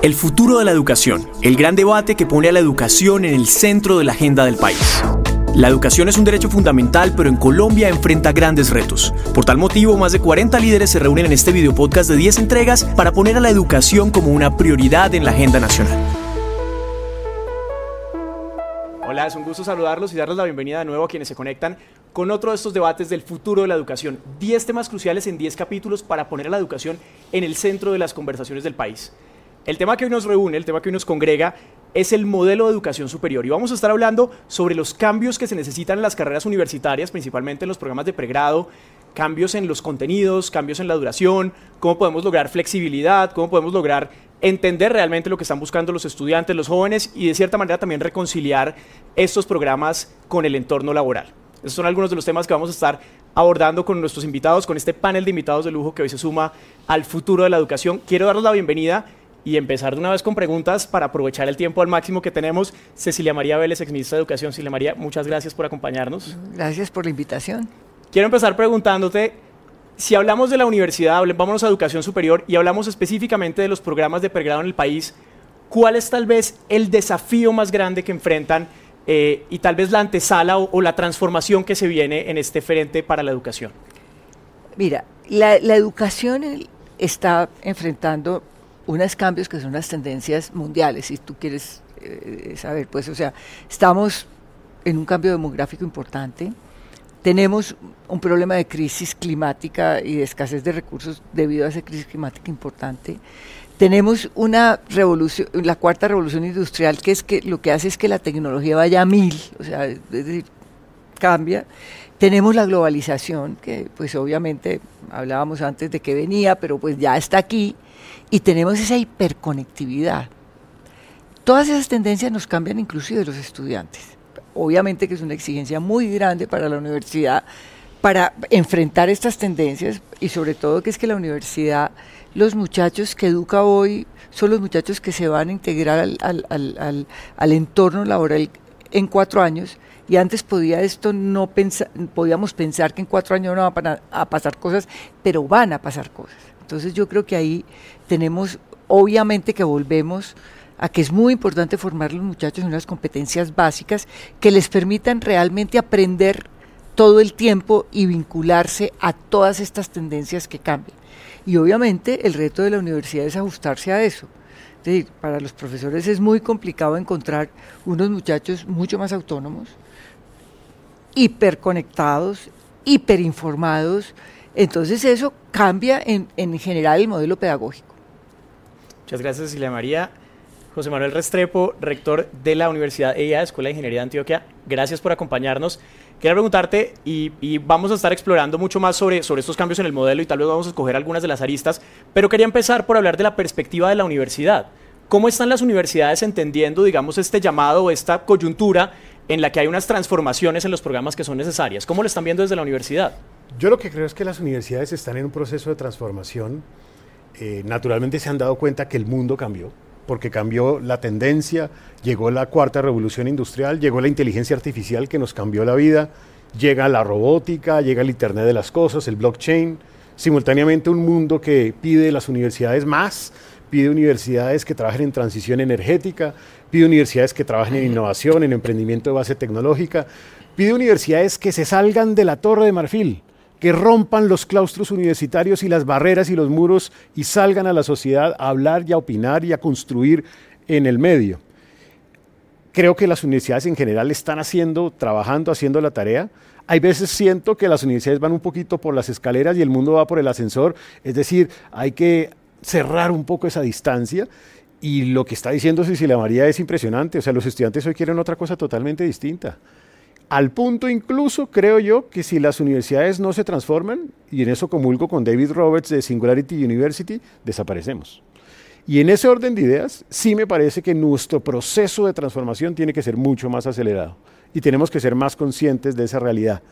El futuro de la educación, el gran debate que pone a la educación en el centro de la agenda del país. La educación es un derecho fundamental, pero en Colombia enfrenta grandes retos. Por tal motivo, más de 40 líderes se reúnen en este video podcast de 10 entregas para poner a la educación como una prioridad en la agenda nacional. Hola, es un gusto saludarlos y darles la bienvenida de nuevo a quienes se conectan con otro de estos debates del futuro de la educación. 10 temas cruciales en 10 capítulos para poner a la educación en el centro de las conversaciones del país. El tema que hoy nos reúne, el tema que hoy nos congrega, es el modelo de educación superior. Y vamos a estar hablando sobre los cambios que se necesitan en las carreras universitarias, principalmente en los programas de pregrado, cambios en los contenidos, cambios en la duración, cómo podemos lograr flexibilidad, cómo podemos lograr entender realmente lo que están buscando los estudiantes, los jóvenes y de cierta manera también reconciliar estos programas con el entorno laboral. Esos son algunos de los temas que vamos a estar abordando con nuestros invitados, con este panel de invitados de lujo que hoy se suma al futuro de la educación. Quiero darles la bienvenida y empezar de una vez con preguntas para aprovechar el tiempo al máximo que tenemos. Cecilia María Vélez, exministra de Educación. Cecilia María, muchas gracias por acompañarnos. Gracias por la invitación. Quiero empezar preguntándote, si hablamos de la universidad, vámonos a educación superior y hablamos específicamente de los programas de pregrado en el país, ¿cuál es tal vez el desafío más grande que enfrentan eh, y tal vez la antesala o, la transformación que se viene en este frente para la educación? Mira, la, la educación está enfrentando unos cambios que son las tendencias mundiales, si tú quieres eh, saber, pues, o sea, estamos en un cambio demográfico importante, tenemos un problema de crisis climática y de escasez de recursos debido a esa crisis climática importante. Tenemos una revolución, la cuarta revolución industrial, que es que lo que hace es que la tecnología vaya a mil, o sea, es decir, cambia. Tenemos la globalización, que pues obviamente hablábamos antes de que venía, pero pues ya está aquí y tenemos esa hiperconectividad. Todas esas tendencias nos cambian inclusive los estudiantes. Obviamente que es una exigencia muy grande para la universidad para enfrentar estas tendencias y sobre todo que es que la universidad, los muchachos que educa hoy son los muchachos que se van a integrar al, al, al, entorno laboral en cuatro años y antes podía esto no podíamos pensar que en cuatro años no van a pasar cosas, pero van a pasar cosas. Entonces yo creo que ahí tenemos, obviamente que volvemos a que es muy importante formar a los muchachos en unas competencias básicas que les permitan realmente aprender todo el tiempo y vincularse a todas estas tendencias que cambian. Y obviamente el reto de la universidad es ajustarse a eso. Es decir, para los profesores es muy complicado encontrar unos muchachos mucho más autónomos, hiperconectados, hiperinformados, entonces eso cambia en, en general el modelo pedagógico. Muchas gracias, Cecilia María. José Manuel Restrepo, rector de la Universidad EIA, Escuela de Ingeniería de Antioquia, gracias por acompañarnos. Quiero preguntarte, y, y, vamos a estar explorando mucho más sobre, sobre estos cambios en el modelo y tal vez vamos a escoger algunas de las aristas, pero quería empezar por hablar de la perspectiva de la universidad. ¿Cómo están las universidades entendiendo, digamos, este llamado esta coyuntura en la que hay unas transformaciones en los programas que son necesarias? ¿Cómo lo están viendo desde la universidad? Yo lo que creo es que las universidades están en un proceso de transformación. Eh, naturalmente se han dado cuenta que el mundo cambió, porque cambió la tendencia, llegó la cuarta revolución industrial, llegó la inteligencia artificial que nos cambió la vida, llega la robótica, llega el Internet de las Cosas, el blockchain, simultáneamente un mundo que pide las universidades más, pide universidades que trabajen en transición energética, pide universidades que trabajen en innovación, en emprendimiento de base tecnológica, pide universidades que se salgan de la torre de marfil, que rompan los claustros universitarios y las barreras y los muros y salgan a la sociedad a hablar y a opinar y a construir en el medio. Creo que las universidades en general están haciendo, trabajando, haciendo la tarea. Hay veces siento que las universidades van un poquito por las escaleras y el mundo va por el ascensor. Es decir, hay que cerrar un poco esa distancia. Y lo que está diciendo Cecilia María es impresionante. O sea, los estudiantes hoy quieren otra cosa totalmente distinta. Al punto incluso, creo yo, que si las universidades no se transforman, y en eso comulgo con David Roberts de Singularity University, desaparecemos. Y en ese orden de ideas, sí me parece que nuestro proceso de transformación tiene que ser mucho más acelerado y tenemos que ser más conscientes de esa realidad.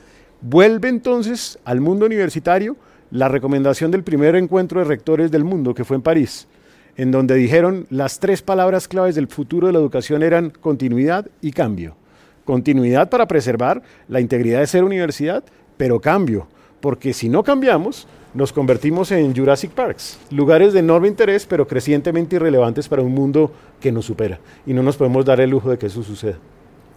Vuelve entonces al mundo universitario la recomendación del primer encuentro de rectores del mundo, que fue en París, en donde dijeron las tres palabras claves del futuro de la educación eran continuidad y cambio. Continuidad para preservar la integridad de ser universidad, pero cambio, porque si no cambiamos, nos convertimos en Jurassic Parks, lugares de enorme interés, pero crecientemente irrelevantes para un mundo que nos supera. Y no nos podemos dar el lujo de que eso suceda.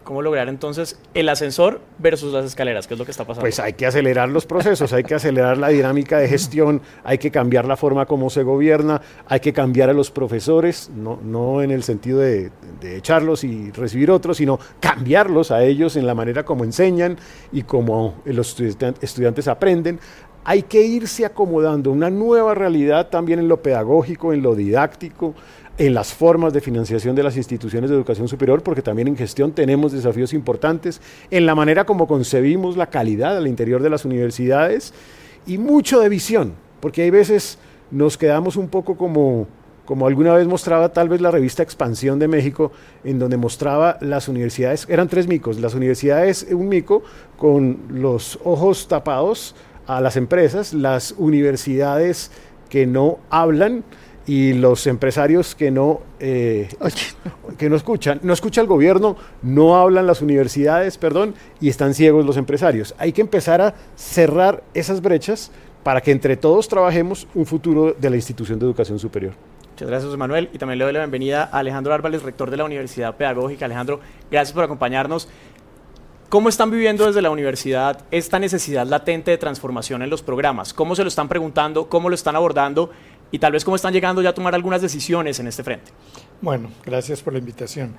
¿Cómo lograr entonces el ascensor versus las escaleras? ¿Qué es lo que está pasando? Pues hay que acelerar los procesos, hay que acelerar la dinámica de gestión, hay que cambiar la forma como se gobierna, hay que cambiar a los profesores, no, no en el sentido de, de echarlos y recibir otros, sino cambiarlos a ellos en la manera como enseñan y como los estudiantes aprenden hay que irse acomodando una nueva realidad también en lo pedagógico, en lo didáctico, en las formas de financiación de las instituciones de educación superior, porque también en gestión tenemos desafíos importantes, en la manera como concebimos la calidad al interior de las universidades y mucho de visión, porque hay veces nos quedamos un poco como, como alguna vez mostraba tal vez la revista Expansión de México, en donde mostraba las universidades, eran tres micos, las universidades un mico con los ojos tapados a las empresas, las universidades que no hablan, y los empresarios que no, eh, que no escuchan, no escucha el gobierno, no hablan las universidades, perdón, y están ciegos los empresarios. Hay que empezar a cerrar esas brechas para que entre todos trabajemos un futuro de la institución de educación superior. Muchas gracias, Manuel. Y también le doy la bienvenida a Alejandro Árvales, rector de la Universidad Pedagógica. Alejandro, gracias por acompañarnos. ¿Cómo están viviendo desde la universidad esta necesidad latente de transformación en los programas? ¿Cómo se lo están preguntando? ¿Cómo lo están abordando? Y tal vez cómo están llegando ya a tomar algunas decisiones en este frente. Bueno, gracias por la invitación.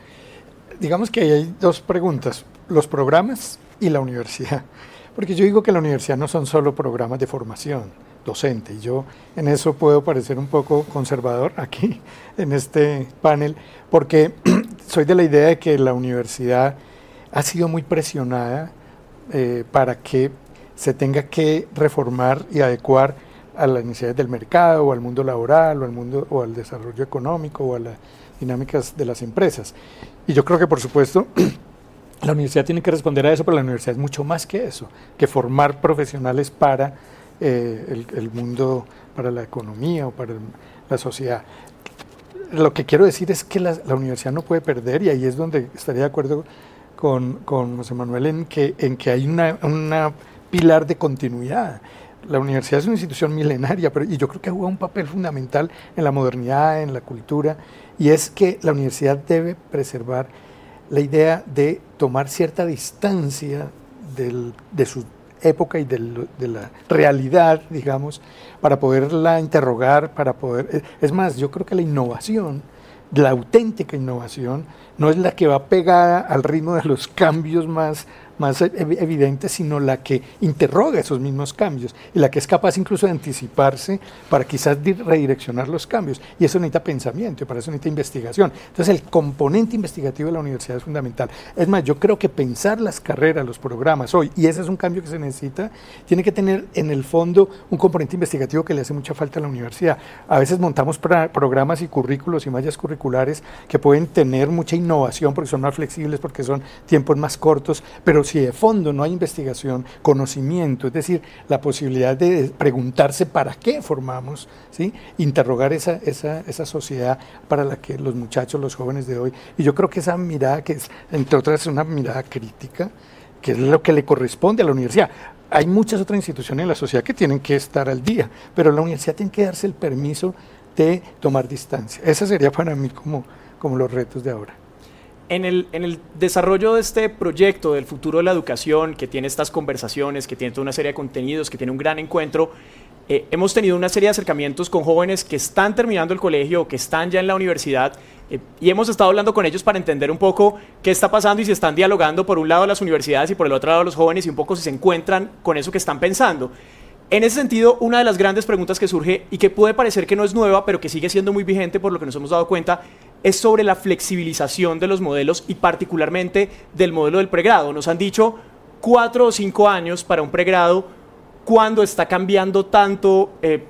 Digamos que hay dos preguntas, los programas y la universidad. Porque yo digo que la universidad no son solo programas de formación docente, y yo en eso puedo parecer un poco conservador aquí en este panel, porque soy de la idea de que la universidad ha sido muy presionada eh, para que se tenga que reformar y adecuar a las necesidades del mercado o al mundo laboral o al mundo o al desarrollo económico o a las dinámicas de las empresas. Y yo creo que por supuesto la universidad tiene que responder a eso, pero la universidad es mucho más que eso, que formar profesionales para eh, el, mundo, para la economía o para la sociedad. Lo que quiero decir es que la, universidad no puede perder, y ahí es donde estaría de acuerdo con, con José Manuel en que, en que hay una, una pilar de continuidad la universidad es una institución milenaria, pero, y yo creo que juega un papel fundamental en la modernidad, en la cultura, y es que la universidad debe preservar la idea de tomar cierta distancia de su época y de la realidad, digamos, para poderla interrogar, para poder... Eh, es más, yo creo que la innovación, la auténtica innovación, no es la que va pegada al ritmo de los cambios más más evidente, sino la que interroga esos mismos cambios y la que es capaz incluso de anticiparse para quizás redireccionar los cambios. Y eso necesita pensamiento y para eso necesita investigación. Entonces el componente investigativo de la universidad es fundamental. Es más, yo creo que pensar las carreras, los programas hoy, y ese es un cambio que se necesita, tiene que tener en el fondo un componente investigativo que le hace mucha falta a la universidad. A veces montamos programas y currículos y mallas curriculares que pueden tener mucha innovación porque son más flexibles, porque son tiempos más cortos, pero si de fondo no hay investigación, conocimiento, es decir, la posibilidad de preguntarse para qué formamos, ¿sí? interrogar esa, esa, esa sociedad para la que los muchachos, los jóvenes de hoy, y yo creo que esa mirada, que es, entre otras, una mirada crítica, que es lo que le corresponde a la universidad. Hay muchas otras instituciones en la sociedad que tienen que estar al día, pero la universidad tiene que darse el permiso de tomar distancia. Ese sería para mí como, como los retos de ahora. En el, desarrollo de este proyecto del futuro de la educación, que tiene estas conversaciones, que tiene toda una serie de contenidos, que tiene un gran encuentro, eh, hemos tenido una serie de acercamientos con jóvenes que están terminando el colegio, que están ya en la universidad, eh, y hemos estado hablando con ellos para entender un poco qué está pasando y si están dialogando por un lado las universidades y por el otro lado los jóvenes y un poco si se encuentran con eso que están pensando. En ese sentido, una de las grandes preguntas que surge y que puede parecer que no es nueva, pero que sigue siendo muy vigente por lo que nos hemos dado cuenta, es sobre la flexibilización de los modelos y particularmente del modelo del pregrado. Nos han dicho cuatro o cinco años para un pregrado cuando está cambiando tanto eh,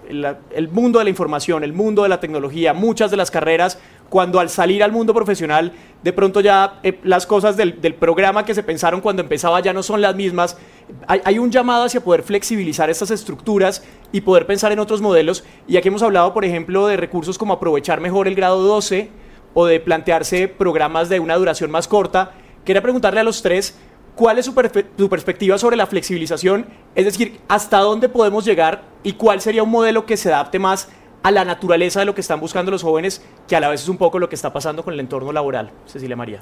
el mundo de la información, el mundo de la tecnología, muchas de las carreras cuando al salir al mundo profesional, de pronto ya eh, las cosas del, programa que se pensaron cuando empezaba ya no son las mismas. Hay, un llamado hacia poder flexibilizar estas estructuras y poder pensar en otros modelos. Y aquí hemos hablado, por ejemplo, de recursos como aprovechar mejor el grado 12 o de plantearse programas de una duración más corta. Quería preguntarle a los tres, ¿Cuál es su, perspectiva sobre la flexibilización? Es decir, ¿hasta dónde podemos llegar y cuál sería un modelo que se adapte más a la naturaleza de lo que están buscando los jóvenes, que a la vez es un poco lo que está pasando con el entorno laboral? Cecilia María.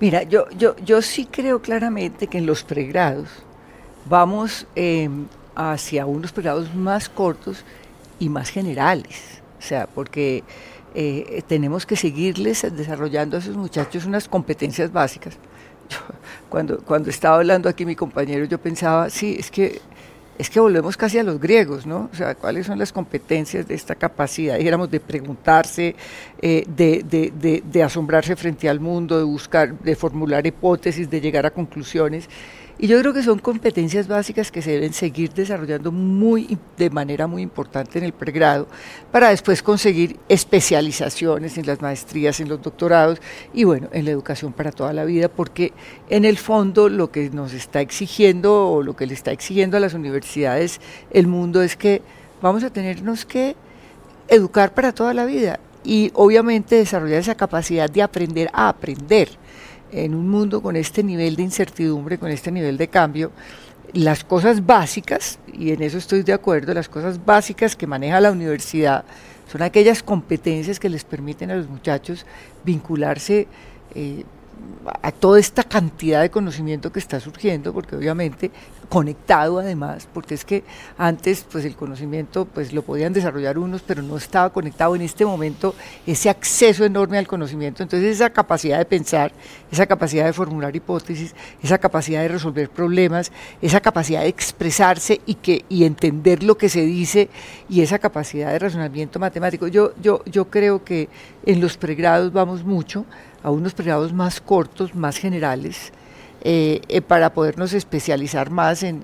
Mira, yo, yo, yo sí creo claramente que en los pregrados vamos em, hacia unos pregrados más cortos y más generales. O sea, porque eh, tenemos que seguirles desarrollando a esos muchachos unas competencias básicas. cuando, cuando estaba hablando aquí mi compañero, yo pensaba, sí, es que es que volvemos casi a los griegos, ¿no? O sea, ¿cuáles son las competencias de esta capacidad, dijéramos, de preguntarse, eh, de, de, de, asombrarse frente al mundo, de buscar, de formular hipótesis, de llegar a conclusiones? Y yo creo que son competencias básicas que se deben seguir desarrollando muy, de manera muy importante en el pregrado para después conseguir especializaciones en las maestrías, en los doctorados y bueno, en la educación para toda la vida, porque en el fondo lo que nos está exigiendo o lo que le está exigiendo a las universidades el mundo es que vamos a tenernos que educar para toda la vida y obviamente desarrollar esa capacidad de aprender a aprender en un mundo con este nivel de incertidumbre, con este nivel de cambio, las cosas básicas, y en eso estoy de acuerdo, las cosas básicas que maneja la universidad son aquellas competencias que les permiten a los muchachos vincularse eh, a toda esta cantidad de conocimiento que está surgiendo, porque obviamente conectado además, porque es que antes pues el conocimiento pues lo podían desarrollar unos, pero no estaba conectado en este momento ese acceso enorme al conocimiento, entonces esa capacidad de pensar, esa capacidad de formular hipótesis, esa capacidad de resolver problemas, esa capacidad de expresarse y que y entender lo que se dice y esa capacidad de razonamiento matemático. Yo yo yo creo que en los pregrados vamos mucho a unos pregrados más cortos, más generales, eh, eh, para podernos especializar más en,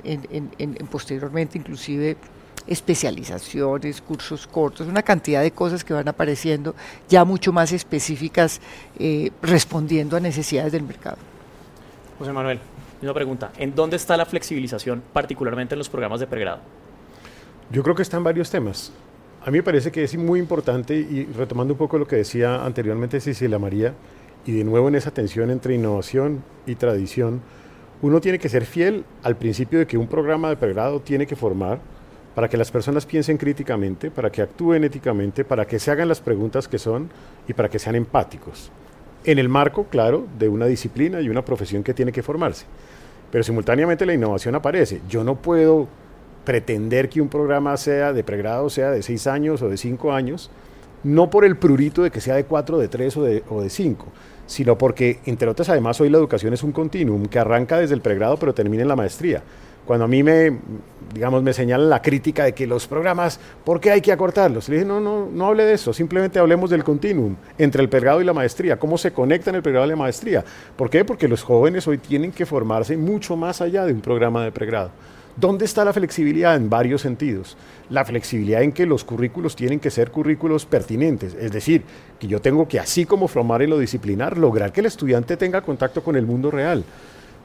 posteriormente inclusive especializaciones, cursos cortos, una cantidad de cosas que van apareciendo ya mucho más específicas eh, respondiendo a necesidades del mercado. José Manuel, una pregunta, ¿en dónde está la flexibilización particularmente en los programas de pregrado? Yo creo que está en varios temas. A mí me parece que es muy importante, y retomando un poco lo que decía anteriormente Cecilia María, y de nuevo en esa tensión entre innovación y tradición, uno tiene que ser fiel al principio de que un programa de pregrado tiene que formar para que las personas piensen críticamente, para que actúen éticamente, para que se hagan las preguntas que son y para que sean empáticos. En el marco, claro, de una disciplina y una profesión que tiene que formarse. Pero simultáneamente la innovación aparece. Yo no puedo pretender que un programa sea de pregrado, sea de seis años o de cinco años, no por el prurito de que sea de cuatro, de tres o de, o de cinco, sino porque, entre otras, además hoy la educación es un continuum que arranca desde el pregrado pero termina en la maestría. Cuando a mí me, digamos, me señalan la crítica de que los programas, ¿por qué hay que acortarlos? Le dije, no, no, no hable de eso, simplemente hablemos del continuum entre el pregrado y la maestría, cómo se conectan el pregrado y la maestría. ¿Por qué? Porque los jóvenes hoy tienen que formarse mucho más allá de un programa de pregrado. ¿Dónde está la flexibilidad? En varios sentidos. La flexibilidad en que los currículos tienen que ser currículos pertinentes, es decir, que yo tengo que, así como formar en lo disciplinar, lograr que el estudiante tenga contacto con el mundo real.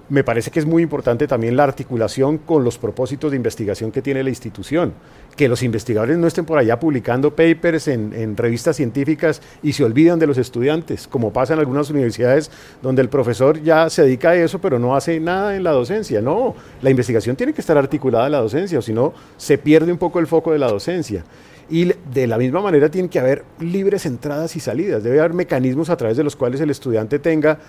Me parece que es muy importante también la articulación con los propósitos de investigación que tiene la institución. Que los investigadores no estén por allá publicando papers en, revistas científicas y se olvidan de los estudiantes, como pasa en algunas universidades donde el profesor ya se dedica a eso, pero no hace nada en la docencia. No, la investigación tiene que estar articulada en la docencia, o si no, se pierde un poco el foco de la docencia. Y de la misma manera tiene que haber libres entradas y salidas, debe haber mecanismos a través de los cuales el estudiante tenga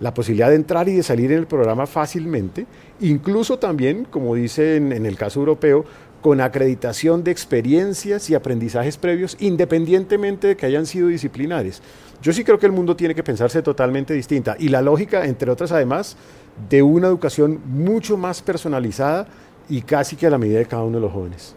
la posibilidad de entrar y de salir en el programa fácilmente, incluso también, como dice en, el caso europeo, con acreditación de experiencias y aprendizajes previos, independientemente de que hayan sido disciplinares. Yo sí creo que el mundo tiene que pensarse totalmente distinta y la lógica, entre otras además, de una educación mucho más personalizada y casi que a la medida de cada uno de los jóvenes.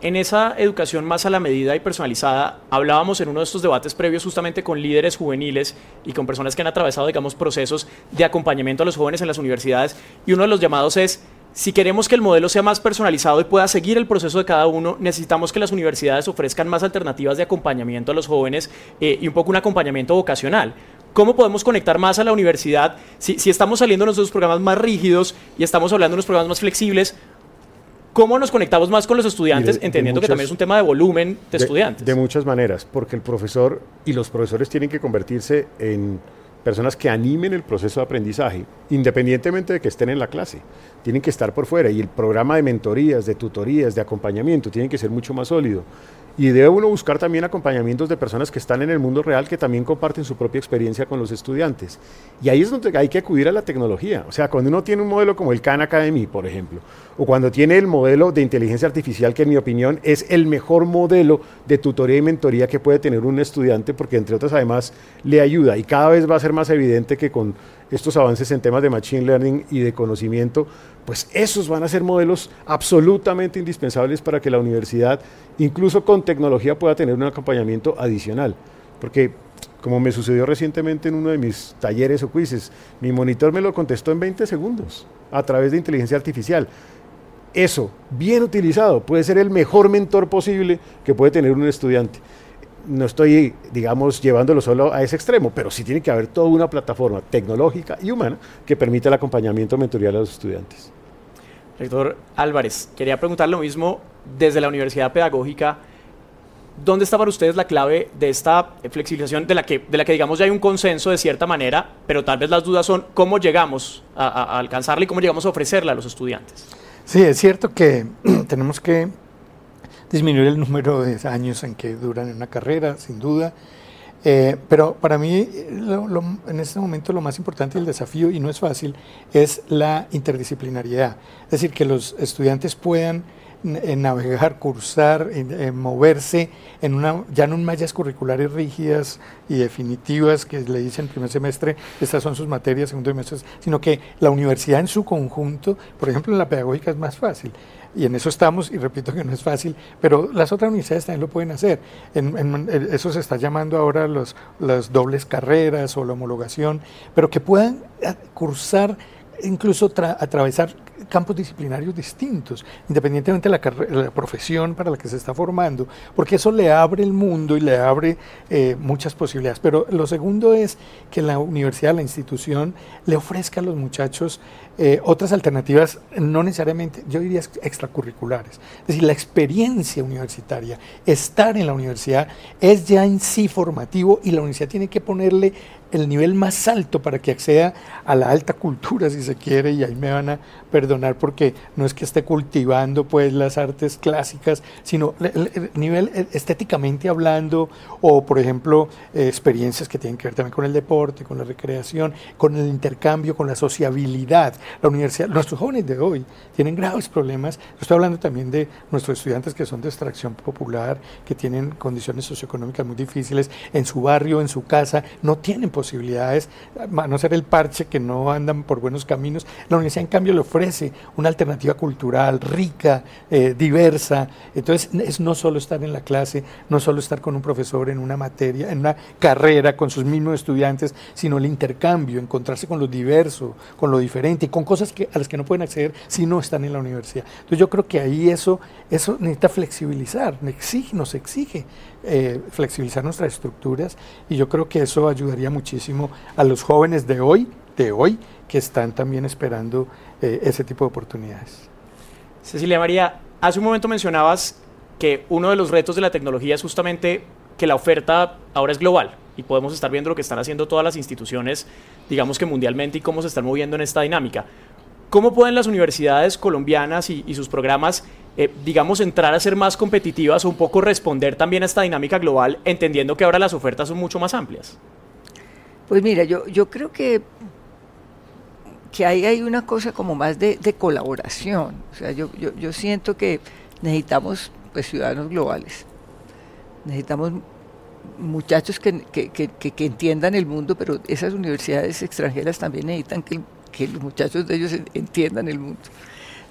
En esa educación más a la medida y personalizada, hablábamos en uno de estos debates previos justamente con líderes juveniles y con personas que han atravesado, digamos, procesos de acompañamiento a los jóvenes en las universidades. Y uno de los llamados es, si queremos que el modelo sea más personalizado y pueda seguir el proceso de cada uno, necesitamos que las universidades ofrezcan más alternativas de acompañamiento a los jóvenes eh, y un poco un acompañamiento vocacional. ¿Cómo podemos conectar más a la universidad si, si estamos saliendo de nuestros programas más rígidos y estamos hablando de unos programas más flexibles? ¿Cómo nos conectamos más con los estudiantes, entendiendo que también es un tema de volumen de, estudiantes? De muchas maneras, porque el profesor y los profesores tienen que convertirse en personas que animen el proceso de aprendizaje, independientemente de que estén en la clase. Tienen que estar por fuera y el programa de mentorías, de tutorías, de acompañamiento tiene que ser mucho más sólido. Y debe uno buscar también acompañamientos de personas que están en el mundo real que también comparten su propia experiencia con los estudiantes. Y ahí es donde hay que acudir a la tecnología. O sea, cuando uno tiene un modelo como el Khan Academy, por ejemplo, o cuando tiene el modelo de inteligencia artificial, que en mi opinión es el mejor modelo de tutoría y mentoría que puede tener un estudiante, porque entre otras además le ayuda. Y cada vez va a ser más evidente que con estos avances en temas de machine learning y de conocimiento, pues esos van a ser modelos absolutamente indispensables para que la universidad, incluso con tecnología, pueda tener un acompañamiento adicional. Porque, como me sucedió recientemente en uno de mis talleres o quizzes, mi monitor me lo contestó en 20 segundos a través de inteligencia artificial. Eso, bien utilizado, puede ser el mejor mentor posible que puede tener un estudiante no estoy, digamos, llevándolo solo a ese extremo, pero sí tiene que haber toda una plataforma tecnológica y humana que permita el acompañamiento mentorial a los estudiantes. Rector Álvarez, quería preguntar lo mismo desde la Universidad Pedagógica. ¿Dónde está para ustedes la clave de esta flexibilización de la que, de la que digamos ya hay un consenso de cierta manera, pero tal vez las dudas son cómo llegamos a, a alcanzarla y cómo llegamos a ofrecerla a los estudiantes? Sí, es cierto que tenemos que disminuir el número de años en que duran una carrera, sin duda. Eh, pero para mí, en este momento, lo más importante y el desafío, y no es fácil, es la interdisciplinariedad. Es decir, que los estudiantes puedan eh, navegar, cursar, eh, moverse en una, ya no en mallas curriculares rígidas y definitivas que le dicen primer semestre, estas son sus materias, segundo semestre, sino que la universidad en su conjunto, por ejemplo, en la pedagógica es más fácil y en eso estamos, y repito que no es fácil, pero las otras universidades también lo pueden hacer. Eso se está llamando ahora los, las dobles carreras o la homologación, pero que puedan eh, cursar, incluso atravesar campos disciplinarios distintos, independientemente de la, profesión para la que se está formando, porque eso le abre el mundo y le abre eh, muchas posibilidades. Pero lo segundo es que la universidad, la institución, le ofrezca a los muchachos eh, otras alternativas, no necesariamente, yo diría extracurriculares. Es decir, la experiencia universitaria, estar en la universidad, es ya en sí formativo y la universidad tiene que ponerle el nivel más alto para que acceda a la alta cultura, si se quiere, y ahí me van a perdonar porque no es que esté cultivando pues las artes clásicas, sino el, nivel eh, estéticamente hablando, o por ejemplo, eh, experiencias que tienen que ver también con el deporte, con la recreación, con el intercambio, con la sociabilidad. La universidad, nuestros jóvenes de hoy tienen graves problemas, estoy hablando también de nuestros estudiantes que son de extracción popular, que tienen condiciones socioeconómicas muy difíciles, en su barrio, en su casa, no tienen posibilidades, a no ser el parche que no andan por buenos caminos. La universidad, en cambio, le ofrece una alternativa cultural rica, eh, diversa. Entonces, es no solo estar en la clase, no solo estar con un profesor en una materia, en una carrera con sus mismos estudiantes, sino el intercambio, encontrarse con lo diverso, con lo diferente con cosas que, a las que no pueden acceder si no están en la universidad. Entonces, yo creo que ahí eso, eso necesita flexibilizar, nos exige eh, flexibilizar nuestras estructuras y yo creo que eso ayudaría muchísimo a los jóvenes de hoy, de hoy, que están también esperando eh, ese tipo de oportunidades. Cecilia María, hace un momento mencionabas que uno de los retos de la tecnología es justamente que la oferta ahora es global y podemos estar viendo lo que están haciendo todas las instituciones, digamos que mundialmente y cómo se están moviendo en esta dinámica. ¿Cómo pueden las universidades colombianas y, sus programas, eh, digamos, entrar a ser más competitivas o un poco responder también a esta dinámica global, entendiendo que ahora las ofertas son mucho más amplias? Pues mira, yo, yo creo que, que ahí hay una cosa como más de, colaboración. O sea, yo, yo, siento que necesitamos pues, ciudadanos globales. Necesitamos muchachos que, que, que, entiendan el mundo, pero esas universidades extranjeras también necesitan que los muchachos de ellos entiendan el mundo.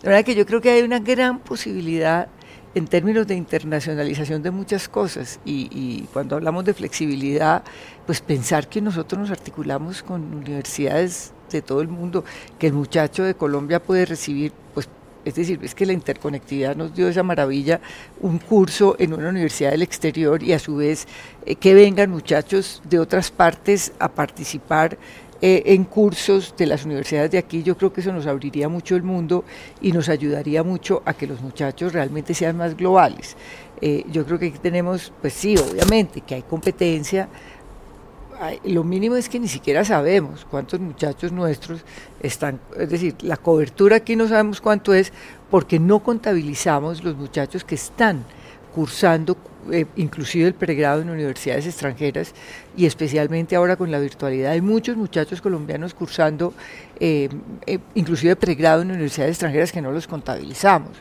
La verdad que yo creo que hay una gran posibilidad en términos de internacionalización de muchas cosas y, cuando hablamos de flexibilidad, pues pensar que nosotros nos articulamos con universidades de todo el mundo, que el muchacho de Colombia puede recibir, pues es decir, es que la interconectividad nos dio esa maravilla, un curso en una universidad del exterior y a su vez eh, que vengan muchachos de otras partes a participar eh, en cursos de las universidades de aquí, yo creo que eso nos abriría mucho el mundo y nos ayudaría mucho a que los muchachos realmente sean más globales. Eh, yo creo que aquí tenemos, pues sí, obviamente, que hay competencia, lo mínimo es que ni siquiera sabemos cuántos muchachos nuestros están, es decir, la cobertura aquí no sabemos cuánto es porque no contabilizamos los muchachos que están cursando eh, inclusive el pregrado en universidades extranjeras y especialmente ahora con la virtualidad. Hay muchos muchachos colombianos cursando eh, eh, inclusive pregrado en universidades extranjeras que no los contabilizamos.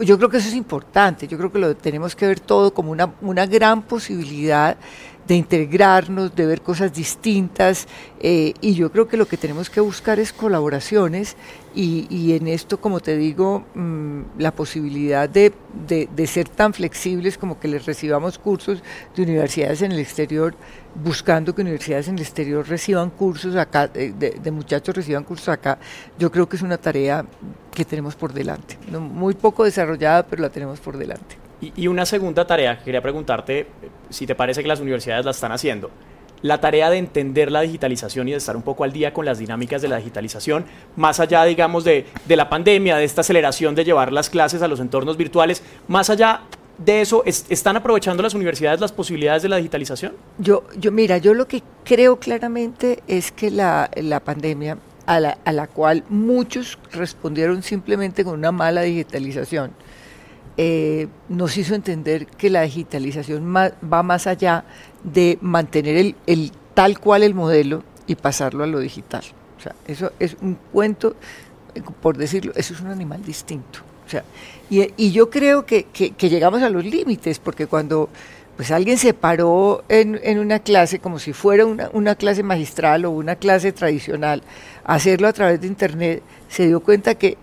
yo creo que eso es importante, yo creo que lo tenemos que ver todo como una, una gran posibilidad de integrarnos, de ver cosas distintas eh, y yo creo que lo que tenemos que buscar es colaboraciones y, en esto, como te digo, mm, la posibilidad de, ser tan flexibles como que les recibamos cursos de universidades en el exterior, buscando que universidades en el exterior reciban cursos acá, de, de muchachos reciban cursos acá, yo creo que es una tarea que tenemos por delante, muy poco desarrollada, pero la tenemos por delante. Y, una segunda tarea que quería preguntarte, si te parece que las universidades la están haciendo. La tarea de entender la digitalización y de estar un poco al día con las dinámicas de la digitalización, más allá, digamos, de, de la pandemia, de esta aceleración de llevar las clases a los entornos virtuales, más allá de eso, ¿están aprovechando las universidades las posibilidades de la digitalización? Yo, yo mira, yo lo que creo claramente es que la, la pandemia, a la, a la cual muchos respondieron simplemente con una mala digitalización, eh, nos hizo entender que la digitalización va más allá de mantener el, tal cual el modelo y pasarlo a lo digital. O sea, eso es un cuento, por decirlo, eso es un animal distinto. O sea, y, yo creo que, llegamos a los límites, porque cuando pues alguien se paró en, una clase como si fuera una, una, clase magistral o una clase tradicional, hacerlo a través de Internet, se dio cuenta que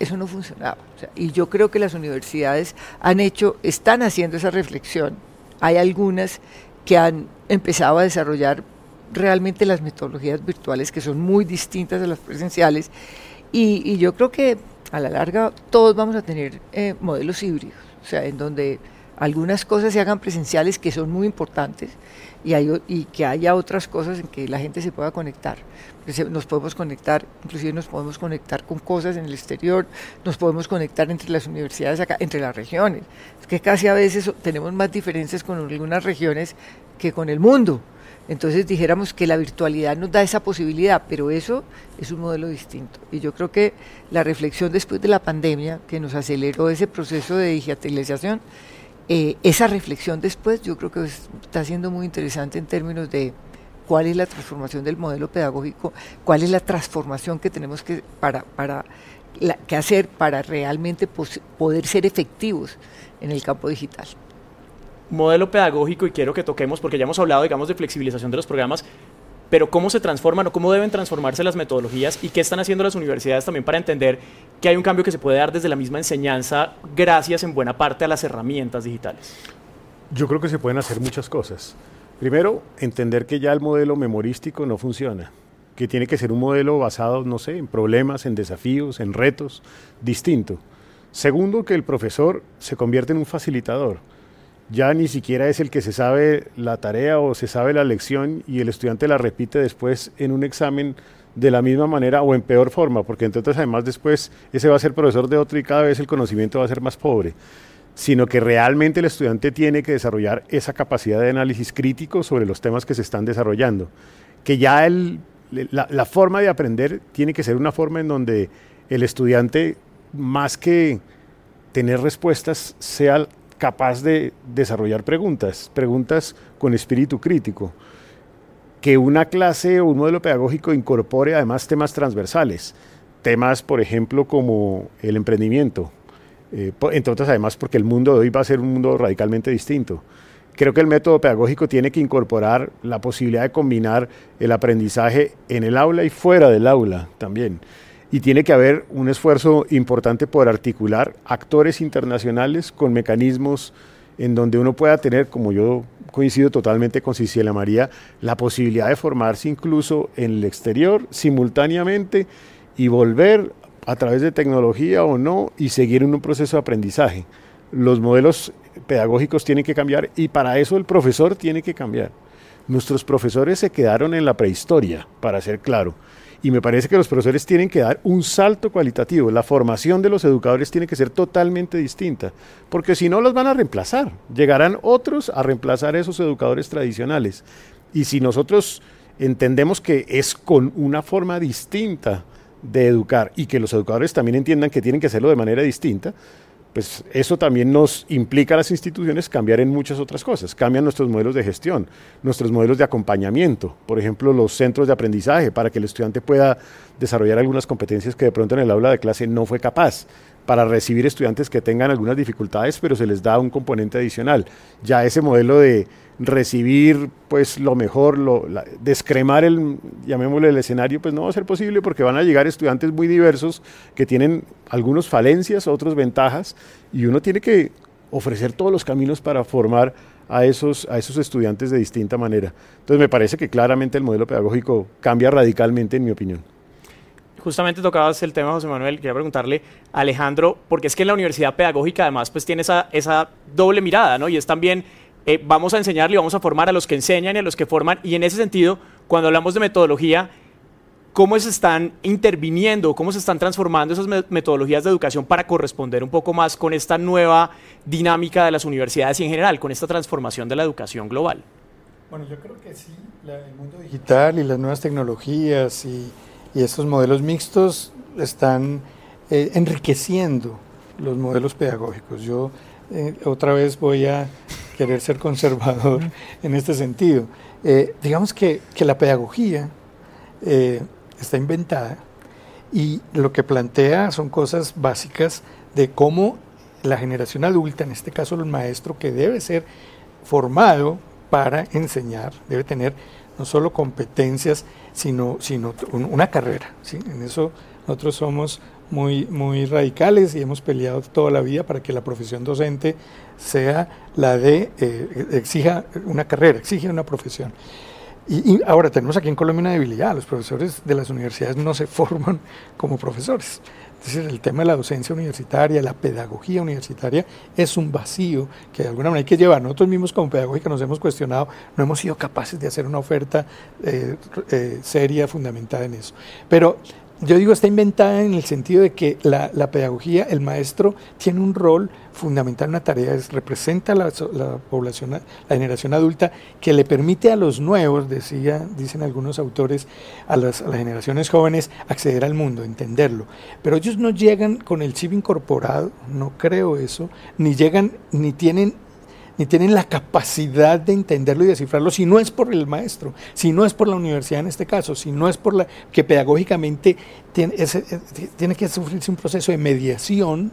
eso no funcionaba. y yo creo que las universidades han hecho, están haciendo esa reflexión. Hay algunas que han empezado a desarrollar realmente las metodologías virtuales que son muy distintas de las presenciales y, yo creo que a la larga todos vamos a tener eh, modelos híbridos, o sea, en donde algunas cosas se hagan presenciales que son muy importantes y, hay, y que haya otras cosas en que la gente se pueda conectar. Nos podemos conectar, inclusive nos podemos conectar con cosas en el exterior, nos podemos conectar entre las universidades acá, entre las regiones. Es que casi a veces tenemos más diferencias con algunas regiones que con el mundo. Entonces dijéramos que la virtualidad nos da esa posibilidad, pero eso es un modelo distinto. Y yo creo que la reflexión después de la pandemia, que nos aceleró ese proceso de digitalización, eh, esa reflexión después yo creo que está siendo muy interesante en términos de cuál es la transformación del modelo pedagógico, cuál es la transformación que tenemos que, para, para que hacer para realmente poder ser efectivos en el campo digital. Modelo pedagógico y quiero que toquemos, porque ya hemos hablado, digamos, de flexibilización de los programas, pero cómo se transforman o cómo deben transformarse las metodologías y qué están haciendo las universidades también para entender que hay un cambio que se puede dar desde la misma enseñanza gracias en buena parte a las herramientas digitales. Yo creo que se pueden hacer muchas cosas. Primero, entender que ya el modelo memorístico no funciona, que tiene que ser un modelo basado, no sé, en problemas, en desafíos, en retos, distinto. Segundo, que el profesor se convierte en un facilitador ya ni siquiera es el que se sabe la tarea o se sabe la lección y el estudiante la repite después en un examen de la misma manera o en peor forma, porque entonces además después ese va a ser profesor de otro y cada vez el conocimiento va a ser más pobre, sino que realmente el estudiante tiene que desarrollar esa capacidad de análisis crítico sobre los temas que se están desarrollando, que ya la, la forma de aprender tiene que ser una forma en donde el estudiante, más que tener respuestas, sea capaz de desarrollar preguntas, preguntas con espíritu crítico. Que una clase o un modelo pedagógico incorpore además temas transversales, temas, por ejemplo, como el emprendimiento, eh, entre otras además porque el mundo de hoy va a ser un mundo radicalmente distinto. Creo que el método pedagógico tiene que incorporar la posibilidad de combinar el aprendizaje en el aula y fuera del aula también y tiene que haber un esfuerzo importante por articular actores internacionales con mecanismos en donde uno pueda tener, como yo coincido totalmente con Cicilia María, la posibilidad de formarse incluso en el exterior simultáneamente y volver a través de tecnología o no y seguir en un proceso de aprendizaje. Los modelos pedagógicos tienen que cambiar y para eso el profesor tiene que cambiar. Nuestros profesores se quedaron en la prehistoria, para ser claro y me parece que los profesores tienen que dar un salto cualitativo. La formación de los educadores tiene que ser totalmente distinta, porque si no los van a reemplazar. Llegarán otros a reemplazar a esos educadores tradicionales. Y si nosotros entendemos que es con una forma distinta de educar y que los educadores también entiendan que tienen que hacerlo de manera distinta, pues eso también nos implica a las instituciones cambiar en muchas otras cosas. Cambian nuestros modelos de gestión, nuestros modelos de acompañamiento, por ejemplo, los centros de aprendizaje para que el estudiante pueda desarrollar algunas competencias que de pronto en el aula de clase no fue capaz para recibir estudiantes que tengan algunas dificultades, pero se les da un componente adicional. Ya ese modelo de recibir pues lo mejor, lo, descremar el, llamémosle el escenario, pues no va a ser posible porque van a llegar estudiantes muy diversos que tienen algunos falencias, otros ventajas, y uno tiene que ofrecer todos los caminos para formar a esos, a esos estudiantes de distinta manera. Entonces me parece que claramente el modelo pedagógico cambia radicalmente en mi opinión justamente tocabas el tema, José Manuel, quería preguntarle a Alejandro, porque es que en la universidad pedagógica además pues tiene esa, esa doble mirada, ¿no? Y es también, eh, vamos a enseñarle y vamos a formar a los que enseñan y a los que forman, y en ese sentido, cuando hablamos de metodología, ¿cómo se están interviniendo, cómo se están transformando esas metodologías de educación para corresponder un poco más con esta nueva dinámica de las universidades y en general, con esta transformación de la educación global? Bueno, yo creo que sí, el mundo digital y las nuevas tecnologías y y estos modelos mixtos están eh, enriqueciendo los modelos pedagógicos. Yo eh, otra vez voy a querer ser conservador en este sentido. Eh, digamos que, que, la pedagogía está inventada y lo que plantea son cosas básicas de cómo la generación adulta, en este caso el maestro, que debe ser formado para enseñar, debe tener no solo competencias, sino, sino una carrera. En eso nosotros somos muy, muy radicales y hemos peleado toda la vida para que la profesión docente sea la de, eh, exija una carrera, exige una profesión. Y, ahora tenemos aquí en Colombia una debilidad, los profesores de las universidades no se forman como profesores. Es el tema de la docencia universitaria, la pedagogía universitaria, es un vacío que de alguna manera hay que llevar. Nosotros mismos como pedagógica nos hemos cuestionado, no hemos sido capaces de hacer una oferta eh, eh, seria, fundamentada en eso. Pero yo digo, está inventada en el sentido de que la, pedagogía, el maestro tiene un rol fundamental, una tarea, es, representa la, la, población, la generación adulta, que le permite a los nuevos, decía, dicen algunos autores, a las, a las generaciones jóvenes acceder al mundo, entenderlo. Pero ellos no llegan con el chip incorporado, no creo eso, ni llegan, ni tienen ni tienen la capacidad de entenderlo y descifrarlo si no es por el maestro, si no es por la universidad en este caso, si no es por la que pedagógicamente tiene, eh, tiene que sufrirse un proceso de mediación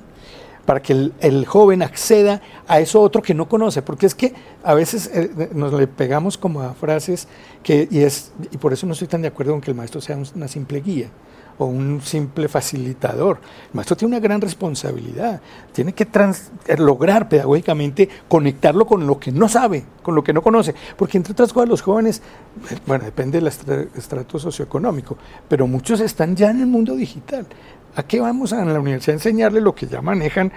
para que el, joven acceda a eso otro que no conoce, porque es que a veces eh, nos le pegamos como a frases que, y, es, y por eso no estoy tan de acuerdo con que el maestro sea una simple guía o un simple facilitador. El maestro tiene una gran responsabilidad, tiene que eh, lograr pedagógicamente conectarlo con lo que no sabe, con lo que no conoce, porque entre otras cosas los jóvenes, eh, bueno, depende del estrato socioeconómico, pero muchos están ya en el mundo digital. ¿A qué vamos a la universidad a enseñarle lo que ya manejan?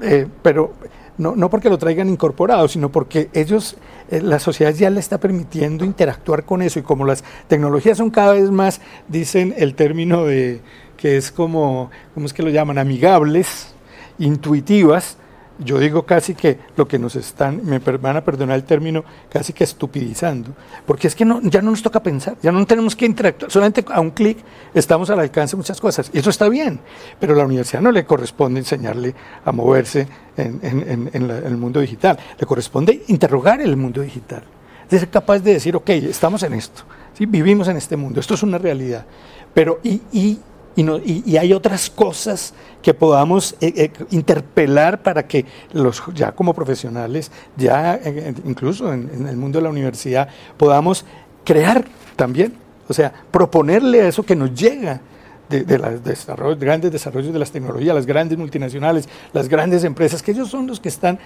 Eh, pero no, no porque lo traigan incorporado, sino porque ellos, eh, la sociedad ya le está permitiendo interactuar con eso y como las tecnologías son cada vez más, dicen el término de que es como, ¿cómo es que lo llaman? Amigables, intuitivas, yo digo casi que lo que nos están, me van a perdonar el término, casi que estupidizando, porque es que no, ya no nos toca pensar, ya no tenemos que interactuar, solamente a un clic estamos al alcance de muchas cosas, y eso está bien, pero a la universidad no le corresponde enseñarle a moverse en, el mundo digital, le corresponde interrogar el mundo digital, de ser capaz de decir, ok, estamos en esto, ¿sí? vivimos en este mundo, esto es una realidad, pero y, y y, hay otras cosas que podamos eh, eh, interpelar para que los ya como profesionales, ya eh, incluso en, el mundo de la universidad, podamos crear también, o sea, proponerle a eso que nos llega de, los grandes desarrollos de las tecnologías, las grandes multinacionales, las grandes empresas, que ellos son los que están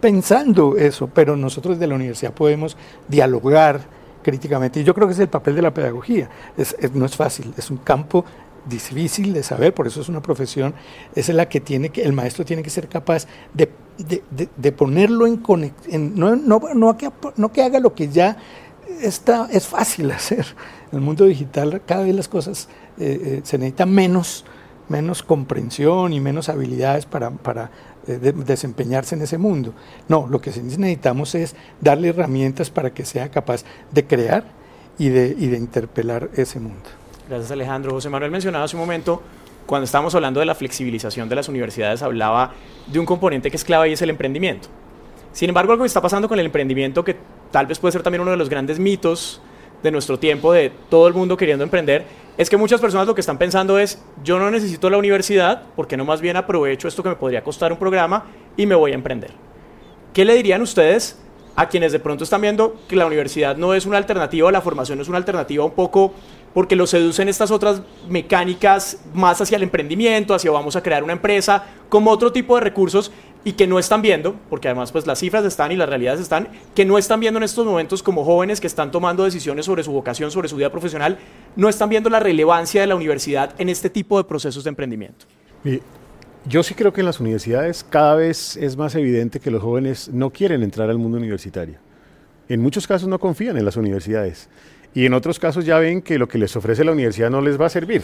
pensando eso, pero nosotros de la universidad podemos dialogar críticamente. Y yo creo que es el papel de la pedagogía. no es fácil, es un campo difícil de saber, por eso es una profesión, es la que tiene que, el maestro tiene que ser capaz de, de, ponerlo en conexión, no, no, no, que, no que haga lo que ya está, es fácil hacer. En el mundo digital cada vez las cosas eh, eh, se necesita menos menos comprensión y menos habilidades para, para eh, desempeñarse en ese mundo. No, lo que necesitamos es darle herramientas para que sea capaz de crear y de, y de interpelar ese mundo. Gracias Alejandro. José Manuel mencionaba hace un momento, cuando estábamos hablando de la flexibilización de las universidades, hablaba de un componente que es clave y es el emprendimiento. Sin embargo, algo que está pasando con el emprendimiento, que tal vez puede ser también uno de los grandes mitos de nuestro tiempo, de todo el mundo queriendo emprender, es que muchas personas lo que están pensando es, yo no necesito la universidad, porque no más bien aprovecho esto que me podría costar un programa y me voy a emprender. ¿Qué le dirían ustedes a quienes de pronto están viendo que la universidad no es una alternativa, la formación no es una alternativa un poco porque lo seducen estas otras mecánicas más hacia el emprendimiento, hacia vamos a crear una empresa, como otro tipo de recursos y que no están viendo, porque además pues las cifras están y las realidades están, que no están viendo en estos momentos como jóvenes que están tomando decisiones sobre su vocación, sobre su vida profesional, no están viendo la relevancia de la universidad en este tipo de procesos de emprendimiento. Yo sí creo que en las universidades cada vez es más evidente que los jóvenes no quieren entrar al mundo universitario. En muchos casos no confían en las universidades y en otros casos ya ven que lo que les ofrece la universidad no les va a servir.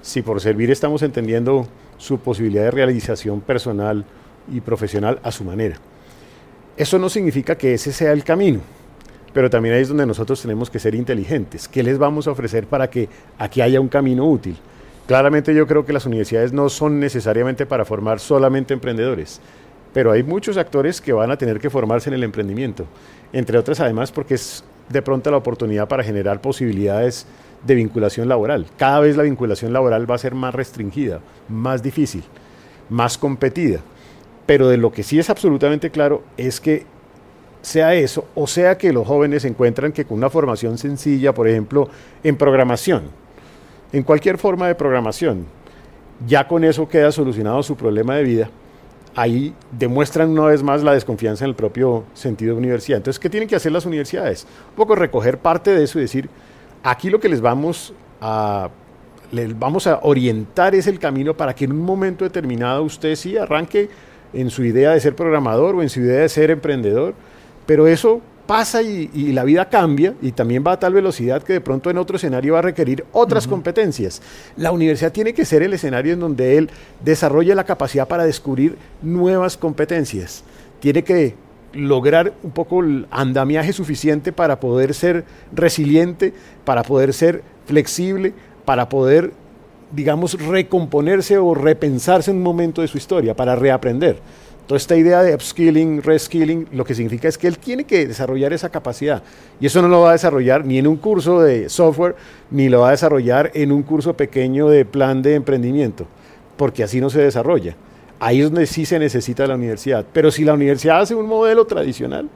Si por servir estamos entendiendo su posibilidad de realización personal, y profesional a su manera. Eso no significa que ese sea el camino, pero también ahí es donde nosotros tenemos que ser inteligentes. ¿Qué les vamos a ofrecer para que aquí haya un camino útil? Claramente yo creo que las universidades no son necesariamente para formar solamente emprendedores, pero hay muchos actores que van a tener que formarse en el emprendimiento, entre otras además porque es de pronto la oportunidad para generar posibilidades de vinculación laboral. Cada vez la vinculación laboral va a ser más restringida, más difícil, más competida pero de lo que sí es absolutamente claro es que sea eso, o sea que los jóvenes encuentran que con una formación sencilla, por ejemplo, en programación, en cualquier forma de programación, ya con eso queda solucionado su problema de vida, ahí demuestran una vez más la desconfianza en el propio sentido de universidad. Entonces, ¿qué tienen que hacer las universidades? Un poco recoger parte de eso y decir, aquí lo que les vamos a les vamos a orientar es el camino para que en un momento determinado usted sí arranque en su idea de ser programador o en su idea de ser emprendedor, pero eso pasa y, la vida cambia y también va a tal velocidad que de pronto en otro escenario va a requerir otras competencias. La universidad tiene que ser el escenario en donde él desarrolle la capacidad para descubrir nuevas competencias. Tiene que lograr un poco el andamiaje suficiente para poder ser resiliente, para poder ser flexible, para poder digamos, recomponerse o repensarse en un momento de su historia para reaprender. Toda esta idea de upskilling, reskilling, lo que significa es que él tiene que desarrollar esa capacidad. Y eso no lo va a desarrollar ni en un curso de software, ni lo va a desarrollar en un curso pequeño de plan de emprendimiento, porque así no se desarrolla. Ahí es donde sí se necesita la universidad. Pero si la universidad hace un modelo tradicional,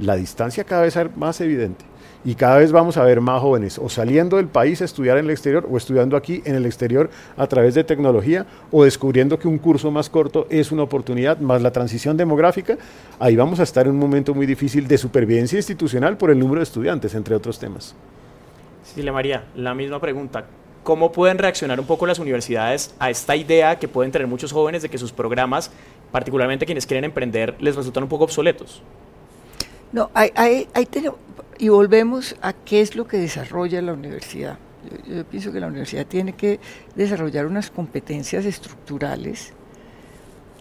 la distancia cada vez es más evidente y cada vez vamos a ver más jóvenes o saliendo del país a estudiar en el exterior o estudiando aquí en el exterior a través de tecnología o descubriendo que un curso más corto es una oportunidad, más la transición demográfica, ahí vamos a estar en un momento muy difícil de supervivencia institucional por el número de estudiantes, entre otros temas. Silvia María, la misma pregunta. ¿Cómo pueden reaccionar un poco las universidades a esta idea que pueden tener muchos jóvenes de que sus programas, particularmente quienes quieren emprender, les resultan un poco obsoletos? No, hay, hay, hay y volvemos a qué es lo que desarrolla la universidad. Yo, pienso que la universidad tiene que desarrollar unas competencias estructurales,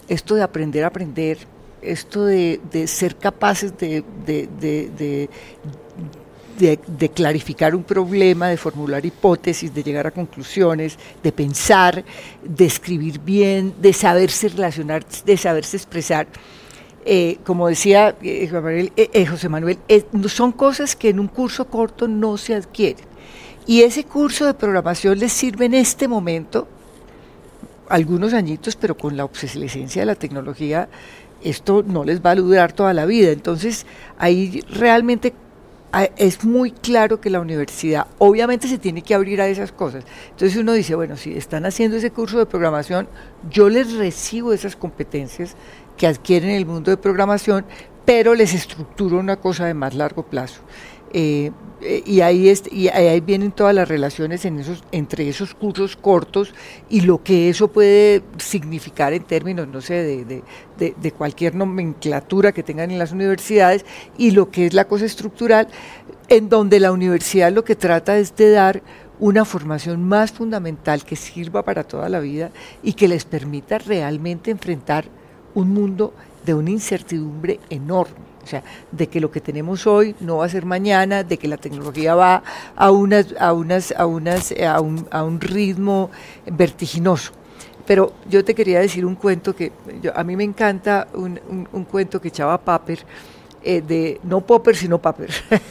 esto de aprender a aprender, esto de, ser capaces de, de, de, clarificar un problema, de formular hipótesis, de llegar a conclusiones, de pensar, de escribir bien, de saberse relacionar, de saberse expresar. Eh, como decía eh, eh, José Manuel, son cosas que en un curso corto no se adquieren. Y ese curso de programación les sirve en este momento, algunos añitos, pero con la obsolescencia de la tecnología, esto no les va a durar toda la vida. Entonces, ahí realmente ah, es muy claro que la universidad obviamente se tiene que abrir a esas cosas. Entonces uno dice, bueno, si están haciendo ese curso de programación, yo les recibo esas competencias que adquieren el mundo de programación, pero les estructuro una cosa de más largo plazo. Eh, eh, y, ahí y ahí vienen todas las relaciones en esos, entre esos cursos cortos y lo que eso puede significar en términos, no sé, de, de, de, cualquier nomenclatura que tengan en las universidades y lo que es la cosa estructural, en donde la universidad lo que trata es de dar una formación más fundamental que sirva para toda la vida y que les permita realmente enfrentar un mundo de una incertidumbre enorme. O sea, de que lo que tenemos hoy no va a ser mañana, de que la tecnología va a, unas, a, unas, a, unas, a, un, a un ritmo vertiginoso. Pero yo te quería decir un cuento que a mí me encanta, un, un, cuento que echaba Paper, eh, de, no Popper, sino Paper,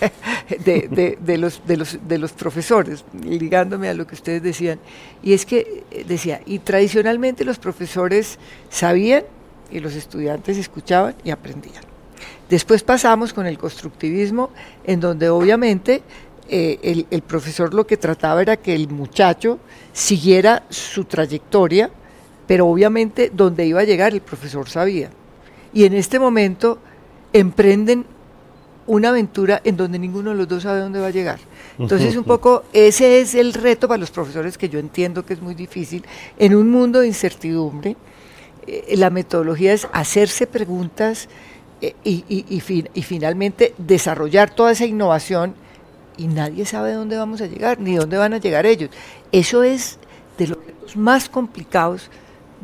de, de, los, de, los, de los profesores, ligándome a lo que ustedes decían. Y es que eh, decía, y tradicionalmente los profesores sabían y los estudiantes escuchaban y aprendían. Después pasamos con el constructivismo, en donde obviamente eh, el, profesor lo que trataba era que el muchacho siguiera su trayectoria, pero obviamente donde iba a llegar el profesor sabía. Y en este momento emprenden una aventura en donde ninguno de los dos sabe dónde va a llegar. Entonces, un poco ese es el reto para los profesores que yo entiendo que es muy difícil en un mundo de incertidumbre. Eh, la metodología es hacerse preguntas eh, y, finalmente desarrollar toda esa innovación y nadie sabe dónde vamos a llegar, ni dónde van a llegar ellos. Eso es de los más complicados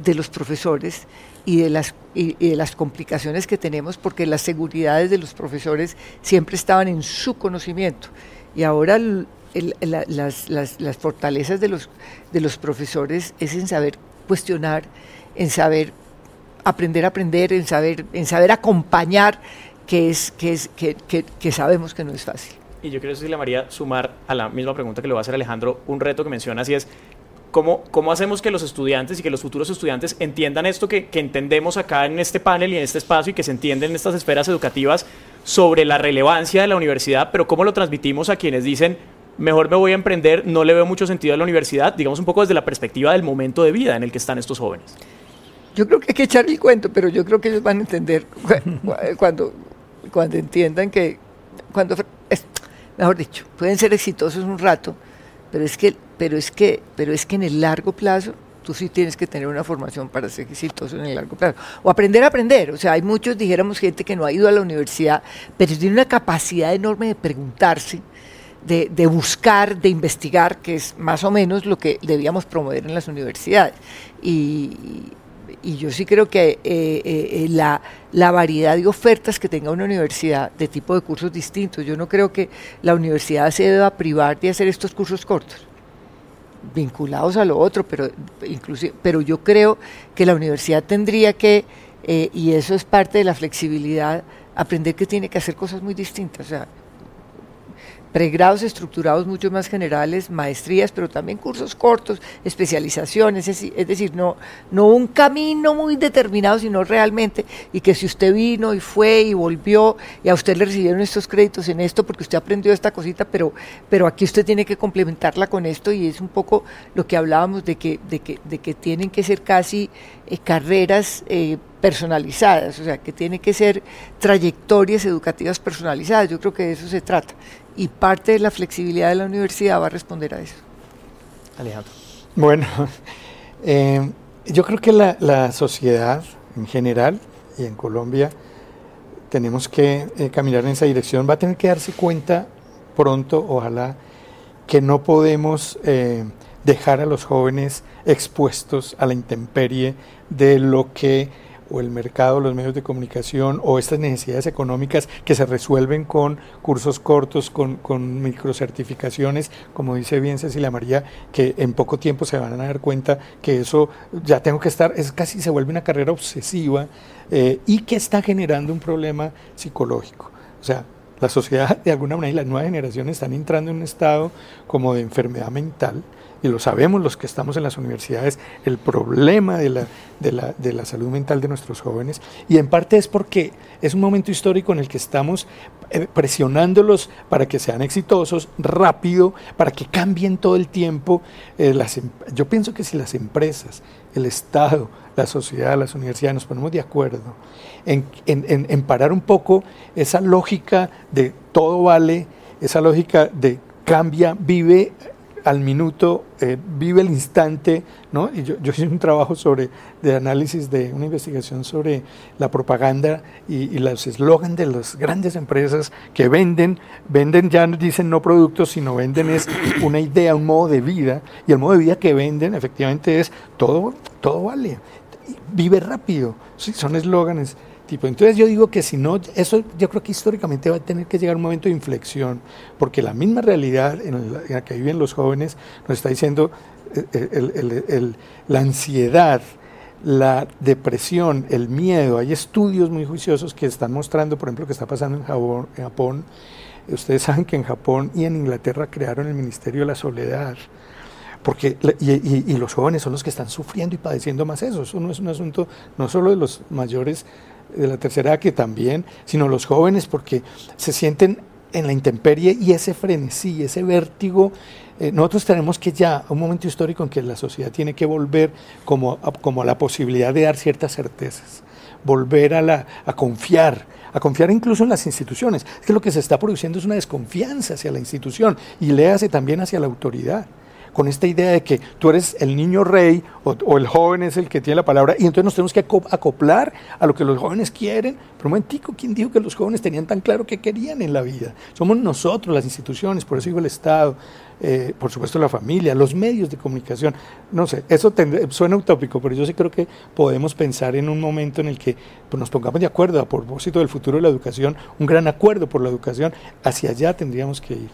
de los profesores y de las, de las complicaciones que tenemos, porque las seguridades de los profesores siempre estaban en su conocimiento. Y ahora las, las, fortalezas de los, de los profesores es en saber cuestionar, en saber aprender a aprender, en saber, en saber acompañar, que, es, que, es, que, que, sabemos que no es fácil. Y yo quiero decirle, María, sumar a la misma pregunta que le va a hacer Alejandro, un reto que mencionas y es, ¿Cómo, ¿Cómo, hacemos que los estudiantes y que los futuros estudiantes entiendan esto que, que, entendemos acá en este panel y en este espacio y que se entienden en estas esferas educativas sobre la relevancia de la universidad, pero cómo lo transmitimos a quienes dicen, mejor me voy a emprender, no le veo mucho sentido a la universidad, digamos un poco desde la perspectiva del momento de vida en el que están estos jóvenes? Yo creo que hay que echar el cuento, pero yo creo que ellos van a entender cuando, cuando entiendan que, cuando, mejor dicho, pueden ser exitosos un rato, pero es que, pero es que, pero es que en el largo plazo tú sí tienes que tener una formación para ser exitoso en el largo plazo. O aprender a aprender. O sea, hay muchos, dijéramos, gente que no ha ido a la universidad, pero tiene una capacidad enorme de preguntarse, de, de, buscar, de investigar, que es más o menos lo que debíamos promover en las universidades. Y, y yo sí creo que eh, eh, eh, la, la, variedad de ofertas que tenga una universidad de tipo de cursos distintos, yo no creo que la universidad se deba privar de hacer estos cursos cortos vinculados a lo otro, pero inclusive, pero yo creo que la universidad tendría que, y eso es parte de la flexibilidad, aprender que tiene que hacer cosas muy distintas. O sea, pregrados estructurados mucho más generales, maestrías, pero también cursos cortos, especializaciones, es, decir, no, no un camino muy determinado, sino realmente, y que si usted vino y fue y volvió, y a usted le recibieron estos créditos en esto porque usted aprendió esta cosita, pero, pero aquí usted tiene que complementarla con esto, y es un poco lo que hablábamos de que, de que, de que tienen que ser casi eh, carreras eh, personalizadas, o sea, que tienen que ser trayectorias educativas personalizadas. Yo creo que de eso se trata y parte de la flexibilidad de la universidad va a responder a eso. Alejandro. Bueno, eh, yo creo que la, sociedad en general y en Colombia tenemos que eh, caminar en esa dirección. Va a tener que darse cuenta pronto, ojalá, que no podemos eh, dejar a los jóvenes expuestos a la intemperie de lo que o el mercado, los medios de comunicación o estas necesidades económicas que se resuelven con cursos cortos, con, con microcertificaciones, como dice bien Cecilia María, que en poco tiempo se van a dar cuenta que eso ya tengo que estar, es casi se vuelve una carrera obsesiva eh, y que está generando un problema psicológico. O sea, la sociedad de alguna manera y las nuevas generaciones están entrando en un estado como de enfermedad mental y lo sabemos los que estamos en las universidades, el problema de la, de la, de la salud mental de nuestros jóvenes. Y en parte es porque es un momento histórico en el que estamos eh, presionándolos para que sean exitosos rápido, para que cambien todo el tiempo. Eh, las, em, yo pienso que si las empresas, el Estado, la sociedad, las universidades nos ponemos de acuerdo en, en, en parar un poco esa lógica de todo vale, esa lógica de cambia, vive al minuto, eh, vive el instante, ¿no? Y yo, hice un trabajo sobre, de análisis de una investigación sobre la propaganda y, los eslogan de las grandes empresas que venden, venden ya dicen no productos, sino venden es una idea, un modo de vida, y el modo de vida que venden efectivamente es todo, todo vale, vive rápido, son eslóganes entonces yo digo que si no, eso yo creo que históricamente va a tener que llegar un momento de inflexión, porque la misma realidad en la, que viven los jóvenes nos está diciendo eh, eh, la ansiedad, la depresión, el miedo. Hay estudios muy juiciosos que están mostrando, por ejemplo, que está pasando en Japón. Ustedes saben que en Japón y en Inglaterra crearon el Ministerio de la Soledad porque y, los jóvenes son los que están sufriendo y padeciendo más eso. Eso no es un asunto no solo de los mayores de la tercera que también, sino los jóvenes porque se sienten en la intemperie y ese frenesí, ese vértigo. Eh, nosotros tenemos que ya, un momento histórico en que la sociedad tiene que volver como a, como la posibilidad de dar ciertas certezas, volver a, la, a confiar, a confiar incluso en las instituciones. Es que lo que se está produciendo es una desconfianza hacia la institución y le hace también hacia la autoridad con esta idea de que tú eres el niño rey o, el joven es el que tiene la palabra y entonces nos tenemos que acoplar a lo que los jóvenes quieren. Pero un momentico, ¿quién dijo que los jóvenes tenían tan claro qué querían en la vida? Somos nosotros, las instituciones, por eso digo el Estado, eh, por supuesto la familia, los medios de comunicación. No sé, eso suena utópico, pero yo sí creo que podemos pensar en un momento en el que pues, nos pongamos de acuerdo a propósito del futuro de la educación, un gran acuerdo por la educación, hacia allá tendríamos que ir.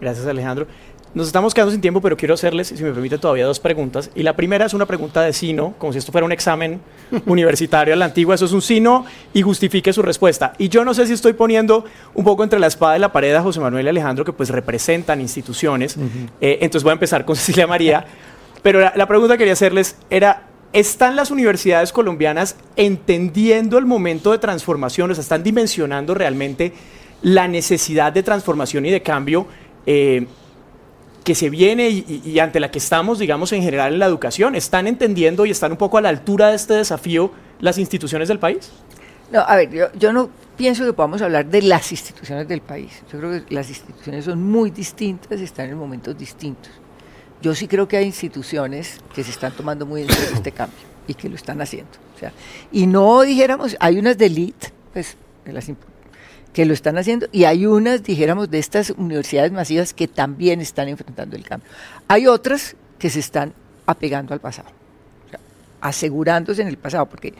Gracias Alejandro. Nos estamos quedando sin tiempo, pero quiero hacerles, si me permite, todavía dos preguntas. Y la primera es una pregunta de sino, como si esto fuera un examen universitario a la antigua. Eso es un sino y justifique su respuesta. Y yo no sé si estoy poniendo un poco entre la espada y la pared a José Manuel y Alejandro, que pues representan instituciones. Eh, entonces voy a empezar con Cecilia María. Pero la, la pregunta que quería hacerles era, ¿Están las universidades colombianas entendiendo el momento de transformación? O sea, ¿están dimensionando realmente la necesidad de transformación y de cambio eh, que se viene y, ante la que estamos, digamos, en general en la educación? ¿Están entendiendo y están un poco a la altura de este desafío las instituciones del país? No, a ver, yo, yo no pienso que podamos hablar de las instituciones del país. Yo creo que las instituciones son muy distintas y están en momentos distintos. Yo sí creo que hay instituciones que se están tomando muy en serio este cambio y que lo están haciendo. O sea, y no dijéramos, hay unas de elite, pues, de las que lo están haciendo y hay unas, dijéramos, de estas universidades masivas que también están enfrentando el cambio. Hay otras que se están apegando al pasado, asegurándose en el pasado, porque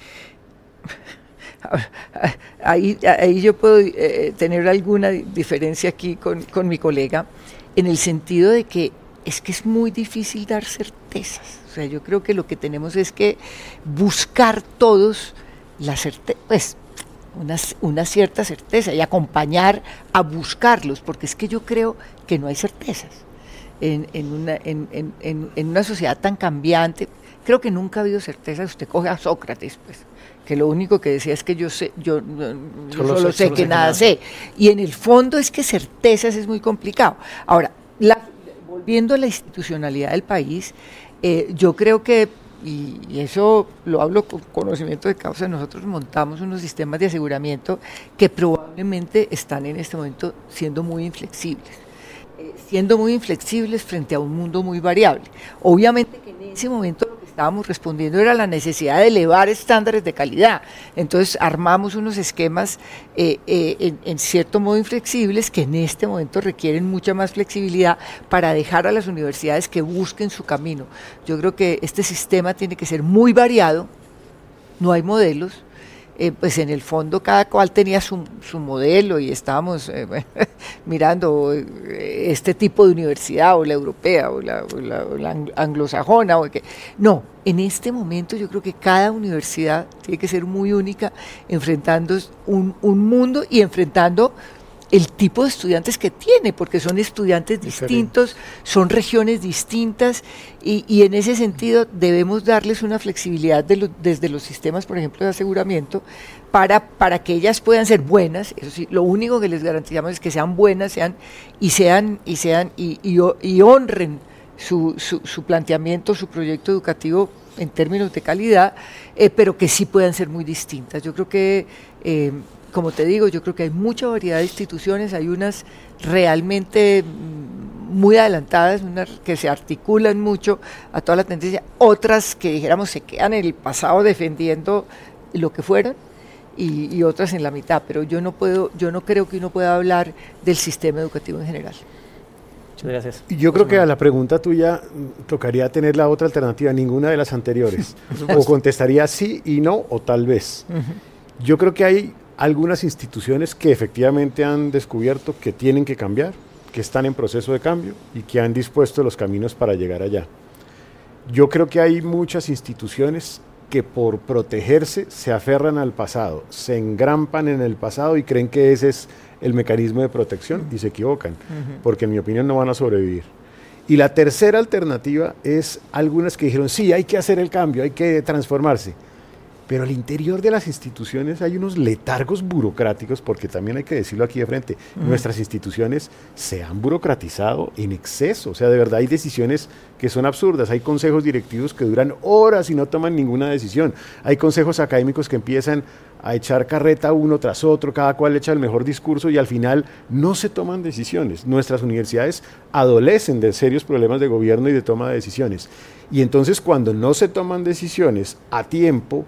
ahí, ahí yo puedo eh, tener alguna diferencia aquí con, con mi colega, en el sentido de que es que es muy difícil dar certezas. O sea, yo creo que lo que tenemos es que buscar todos la certeza, pues una, una, cierta certeza y acompañar a buscarlos, porque es que yo creo que no hay certezas en, en, una, en, en, en una sociedad tan cambiante. Creo que nunca ha habido certezas. Usted coge a Sócrates, pues, que lo único que decía es que yo sé, yo, solo, sé, que nada sé. Y en el fondo es que certezas es muy complicado. Ahora, la, volviendo a la institucionalidad del país, eh, yo creo que y, eso lo hablo con conocimiento de causa, nosotros montamos unos sistemas de aseguramiento que probablemente están en este momento siendo muy inflexibles, eh, siendo muy inflexibles frente a un mundo muy variable. Obviamente que en ese momento estábamos respondiendo era la necesidad de elevar estándares de calidad. Entonces armamos unos esquemas eh, eh, en, cierto modo inflexibles que en este momento requieren mucha más flexibilidad para dejar a las universidades que busquen su camino. Yo creo que este sistema tiene que ser muy variado, no hay modelos, eh, pues en el fondo cada cual tenía su, modelo y estábamos eh, mirando eh, este tipo de universidad o la europea o la, anglosajona. O que, no, en este momento yo creo que cada universidad tiene que ser muy única, enfrentando un mundo y enfrentando el tipo de estudiantes que tiene, porque son estudiantes distintos, son regiones distintas y, en ese sentido debemos darles una flexibilidad desde los sistemas, por ejemplo, de aseguramiento, para, para que ellas puedan ser buenas. Eso sí, lo único que les garantizamos es que sean buenas sean y sean y sean y, y, honren su, su, planteamiento, su proyecto educativo en términos de calidad, eh, pero que sí puedan ser muy distintas. Yo creo que eh, como te digo, yo creo que hay mucha variedad de instituciones, hay unas realmente muy adelantadas, que se articulan mucho a toda la tendencia, otras que dijéramos se quedan en el pasado defendiendo lo que fueron y, otras en la mitad, pero yo no puedo, yo no creo que uno pueda hablar del sistema educativo en general. Muchas gracias. Yo creo que a la pregunta tuya tocaría tener la otra alternativa, ninguna de las anteriores. o contestaría sí y no, o tal vez. Yo creo que hay algunas instituciones que efectivamente han descubierto que tienen que cambiar, que están en proceso de cambio y que han dispuesto los caminos para llegar allá. Yo creo que hay muchas instituciones que por protegerse se aferran al pasado, se engrampan en el pasado y creen que ese es el mecanismo de protección y se equivocan, porque en mi opinión no van a sobrevivir. Y la tercera alternativa es algunas que dijeron, sí, hay que hacer el cambio, hay que transformarse pero al interior de las instituciones hay unos letargos burocráticos, porque también hay que decirlo aquí de frente, nuestras instituciones se han burocratizado en exceso, o sea, de verdad hay decisiones que son absurdas, hay consejos directivos que duran horas y no toman ninguna decisión, hay consejos académicos que empiezan a echar carreta uno tras otro, cada cual echa el mejor discurso y al final no se toman decisiones. Nuestras universidades adolecen de serios problemas de gobierno y de toma de decisiones. Y entonces cuando no se toman decisiones a tiempo,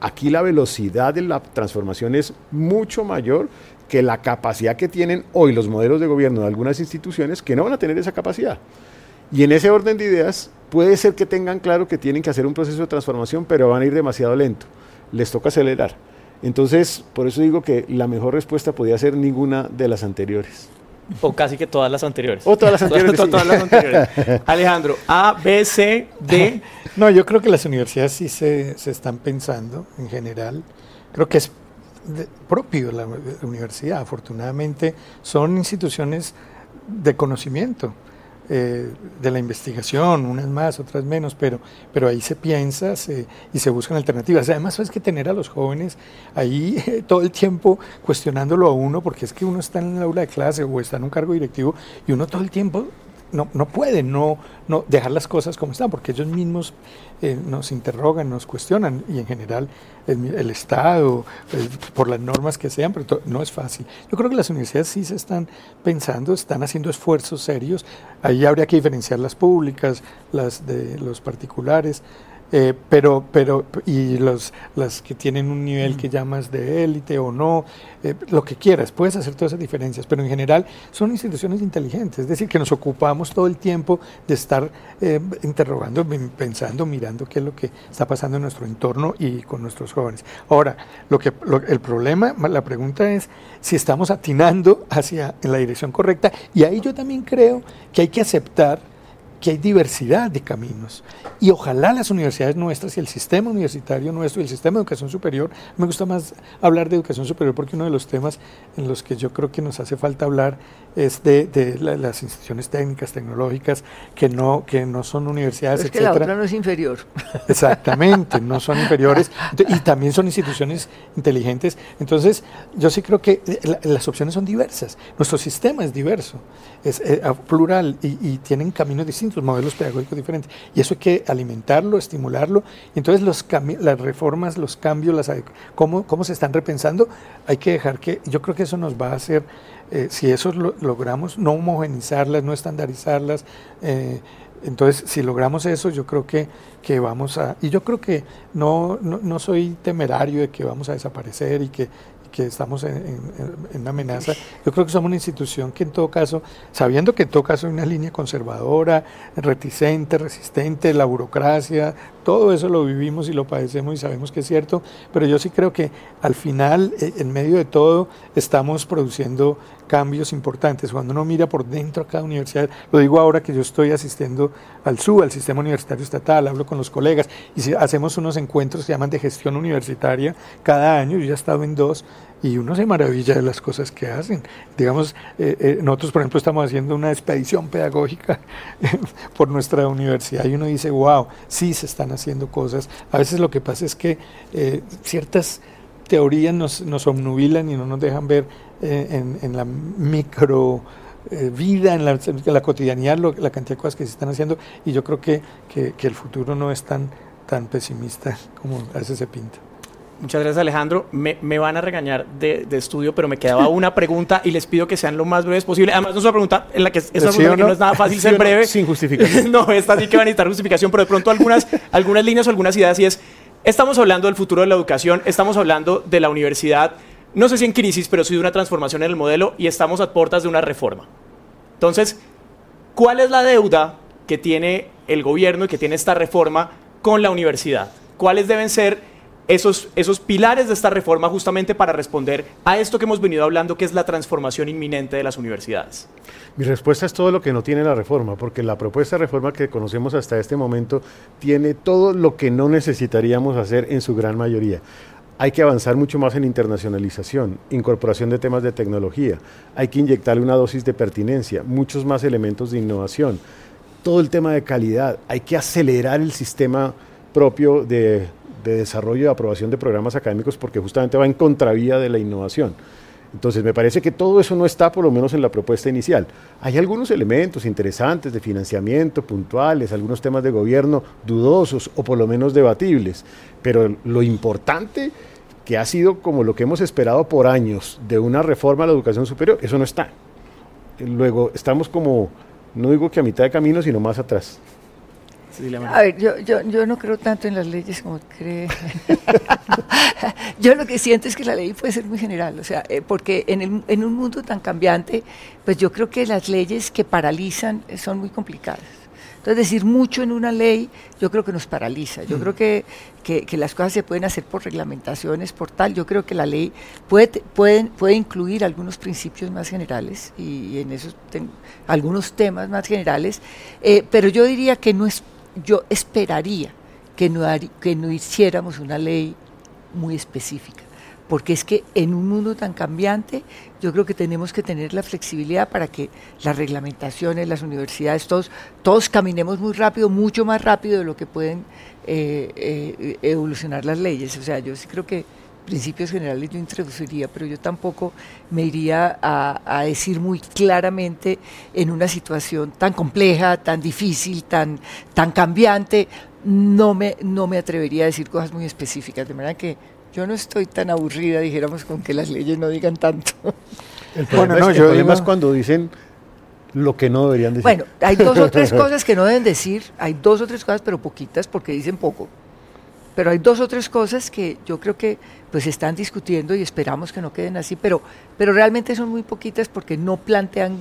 Aquí la velocidad de la transformación es mucho mayor que la capacidad que tienen hoy los modelos de gobierno de algunas instituciones que no van a tener esa capacidad. Y en ese orden de ideas puede ser que tengan claro que tienen que hacer un proceso de transformación, pero van a ir demasiado lento. Les toca acelerar. Entonces, por eso digo que la mejor respuesta podría ser ninguna de las anteriores. O casi que todas las anteriores. O todas las anteriores. Alejandro, A, B, C, D. No, yo creo que las universidades sí se, se están pensando en general. Creo que es propio la universidad. Afortunadamente son instituciones de conocimiento. Eh, de la investigación, unas más, otras menos, pero, pero ahí se piensa y se buscan alternativas. Además, es que tener a los jóvenes ahí todo el tiempo cuestionándolo a uno, porque es que uno está en el aula de clase o está en un cargo directivo y uno todo el tiempo no, no puede no, no dejar las cosas como están, porque ellos mismos eh, nos interrogan, nos cuestionan, y en general el, Estado, por las normas que sean, pero no es fácil. Yo creo que las universidades sí se están pensando, están haciendo esfuerzos serios. Ahí habría que diferenciar las públicas, las de los particulares. Eh, pero, pero, y los, las que tienen un nivel que llamas de élite o no, eh, lo que quieras, puedes hacer todas esas diferencias, pero en general son instituciones inteligentes, es decir, que nos ocupamos todo el tiempo de estar eh, interrogando, pensando, mirando qué es lo que está pasando en nuestro entorno y con nuestros jóvenes. Ahora, lo que, el problema, la pregunta es si estamos atinando hacia en la dirección correcta, y ahí yo también creo que hay que aceptar que hay diversidad de caminos. Y ojalá las universidades nuestras y el sistema universitario nuestro y el sistema de educación superior, me gusta más hablar de educación superior porque uno de los temas en los que yo creo que nos hace falta hablar es de, las instituciones técnicas, tecnológicas, que no, que no son universidades, es que la otra no es inferior. Exactamente, no son inferiores y también son instituciones inteligentes. Entonces, yo sí creo que eh, las opciones son diversas. Nuestro sistema es diverso, es eh, plural y, y tienen caminos distintos modelos pedagógicos diferentes. Y eso hay que alimentarlo, estimularlo. Y entonces los las reformas, los cambios, las, cómo, cómo se están repensando, hay que dejar que, yo creo que eso nos va a hacer, eh, si eso lo, logramos, no homogenizarlas, no estandarizarlas. Eh, entonces, si logramos eso, yo creo que, que vamos a... Y yo creo que no, no, no, soy temerario de que vamos a desaparecer y que que estamos en, una amenaza. Yo creo que somos una institución que en todo caso, sabiendo que en todo caso hay una línea conservadora, reticente, resistente, la burocracia, todo eso lo vivimos y lo padecemos y sabemos que es cierto, pero yo sí creo que al final, eh, en medio de todo, estamos produciendo cambios importantes. Cuando uno mira por dentro a cada universidad, lo digo ahora que yo estoy asistiendo al SU, al Sistema Universitario Estatal, hablo con los colegas y hacemos unos encuentros que se llaman de gestión universitaria cada año, yo ya he estado en dos y uno se maravilla de las cosas que hacen. Digamos, eh, eh, nosotros por ejemplo estamos haciendo una expedición pedagógica por nuestra universidad y uno dice, wow, sí se están haciendo cosas. A veces lo que pasa es que eh, ciertas teorías nos, nos obnubilan y no nos dejan ver eh, en, la micro eh, vida, en la, cotidianidad, la cantidad de cosas que se están haciendo y yo creo que, que, el futuro no es tan, tan pesimista como a veces se pinta. Muchas gracias Alejandro. Me, van a regañar de, estudio, pero me quedaba una pregunta y les pido que sean lo más breves posible. Además, no es una pregunta en la que, es una pregunta que no es nada fácil ser breve. Sin justificación. no, esta sí que va a necesitar justificación, pero de pronto algunas, algunas líneas o algunas ideas y es, estamos hablando del futuro de la educación, estamos hablando de la universidad, no sé si en crisis, pero sí de una transformación en el modelo y estamos a puertas de una reforma. Entonces, ¿cuál es la deuda que tiene el gobierno y que tiene esta reforma con la universidad? ¿Cuáles deben ser esos, esos pilares de esta reforma justamente para responder a esto que hemos venido hablando, que es la transformación inminente de las universidades? Mi respuesta es todo lo que no tiene la reforma, porque la propuesta de reforma que conocemos hasta este momento tiene todo lo que no necesitaríamos hacer en su gran mayoría. Hay que avanzar mucho más en internacionalización, incorporación de temas de tecnología, hay que inyectarle una dosis de pertinencia, muchos más elementos de innovación, todo el tema de calidad, hay que acelerar el sistema propio de de desarrollo y aprobación de programas académicos porque justamente va en contravía de la innovación. Entonces, me parece que todo eso no está por lo menos en la propuesta inicial. Hay algunos elementos interesantes de financiamiento, puntuales, algunos temas de gobierno dudosos o por lo menos debatibles, pero lo importante que ha sido como lo que hemos esperado por años de una reforma a la educación superior, eso no está. Luego, estamos como, no digo que a mitad de camino, sino más atrás. A ver, yo, yo, yo, no creo tanto en las leyes como cree. yo lo que siento es que la ley puede ser muy general, o sea, eh, porque en, el, en un mundo tan cambiante, pues yo creo que las leyes que paralizan son muy complicadas. Entonces, decir mucho en una ley, yo creo que nos paraliza. Yo mm. creo que, que, las cosas se pueden hacer por reglamentaciones, por tal. Yo creo que la ley puede, puede, puede incluir algunos principios más generales y, en esos algunos temas más generales, eh, pero yo diría que no es yo esperaría que no, que no hiciéramos una ley muy específica, porque es que en un mundo tan cambiante yo creo que tenemos que tener la flexibilidad para que las reglamentaciones, las universidades, todos, todos caminemos muy rápido, mucho más rápido de lo que pueden eh, eh, evolucionar las leyes. O sea, yo sí creo que principios generales yo introduciría, pero yo tampoco me iría a, decir muy claramente en una situación tan compleja, tan difícil, tan, tan cambiante, no me, no me atrevería a decir cosas muy específicas, de manera que yo no estoy tan aburrida, dijéramos, con que las leyes no digan tanto. El problema, es, cuando dicen lo que no deberían decir. Bueno, hay dos o tres cosas que no deben decir, hay dos o tres cosas, pero poquitas, porque dicen poco. Pero hay dos o tres cosas que yo creo que pues están discutiendo y esperamos que no queden así, pero, pero realmente son muy poquitas porque no plantean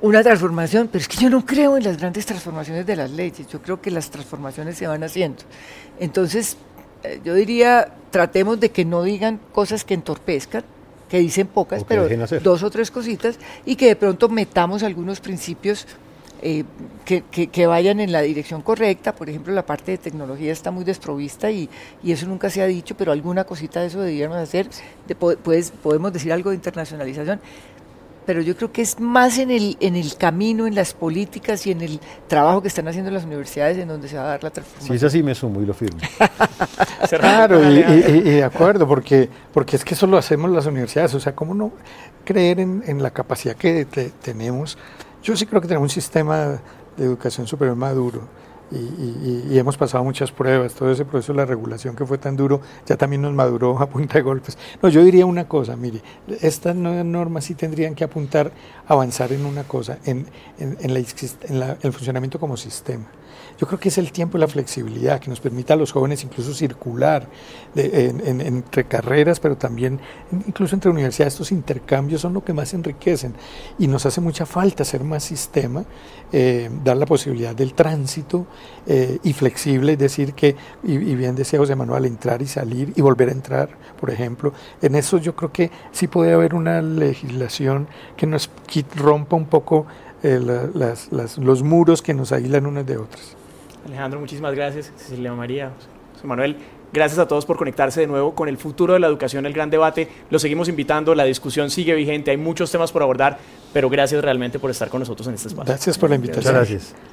una transformación, pero es que yo no creo en las grandes transformaciones de las leyes, yo creo que las transformaciones se van haciendo. Entonces, eh, yo diría, tratemos de que no digan cosas que entorpezcan, que dicen pocas, pero dos o tres cositas, y que de pronto metamos algunos principios eh, que, que, vayan en la dirección correcta. Por ejemplo, la parte de tecnología está muy desprovista y, y eso nunca se ha dicho, pero alguna cosita de eso deberíamos hacer. De, pues, podemos decir algo de internacionalización, pero yo creo que es más en el, en el camino, en las políticas y en el trabajo que están haciendo las universidades en donde se va a dar la transformación. Si es así, me sumo y lo firmo. claro, y, y, de acuerdo, porque, porque es que eso lo hacemos las universidades. O sea, ¿cómo no creer en, en la capacidad que tenemos? Yo sí creo que tenemos un sistema de educación superior maduro y, hemos pasado muchas pruebas, todo ese proceso de la regulación que fue tan duro, ya también nos maduró a punta de golpes. No, yo diría una cosa, mire, estas nuevas normas sí tendrían que apuntar a avanzar en una cosa, en, en, en, la, en el funcionamiento como sistema. Yo creo que es el tiempo y la flexibilidad que nos permita a los jóvenes incluso circular entre carreras, pero también incluso entre universidades. Estos intercambios son lo que más enriquecen y nos hace mucha falta hacer más sistema, eh, dar la posibilidad del tránsito eh, y flexible, es decir, que, y, bien decía José Manuel, entrar y salir y volver a entrar, por ejemplo. En eso yo creo que sí puede haber una legislación que nos rompa un poco eh, los muros que nos aíslan unas de otras. Alejandro, muchísimas gracias. Cecilia María, José Manuel, gracias a todos por conectarse de nuevo con el futuro de la educación, el gran debate. Los seguimos invitando, la discusión sigue vigente, hay muchos temas por abordar, pero gracias realmente por estar con nosotros en este espacio. Gracias por la invitación. gracias.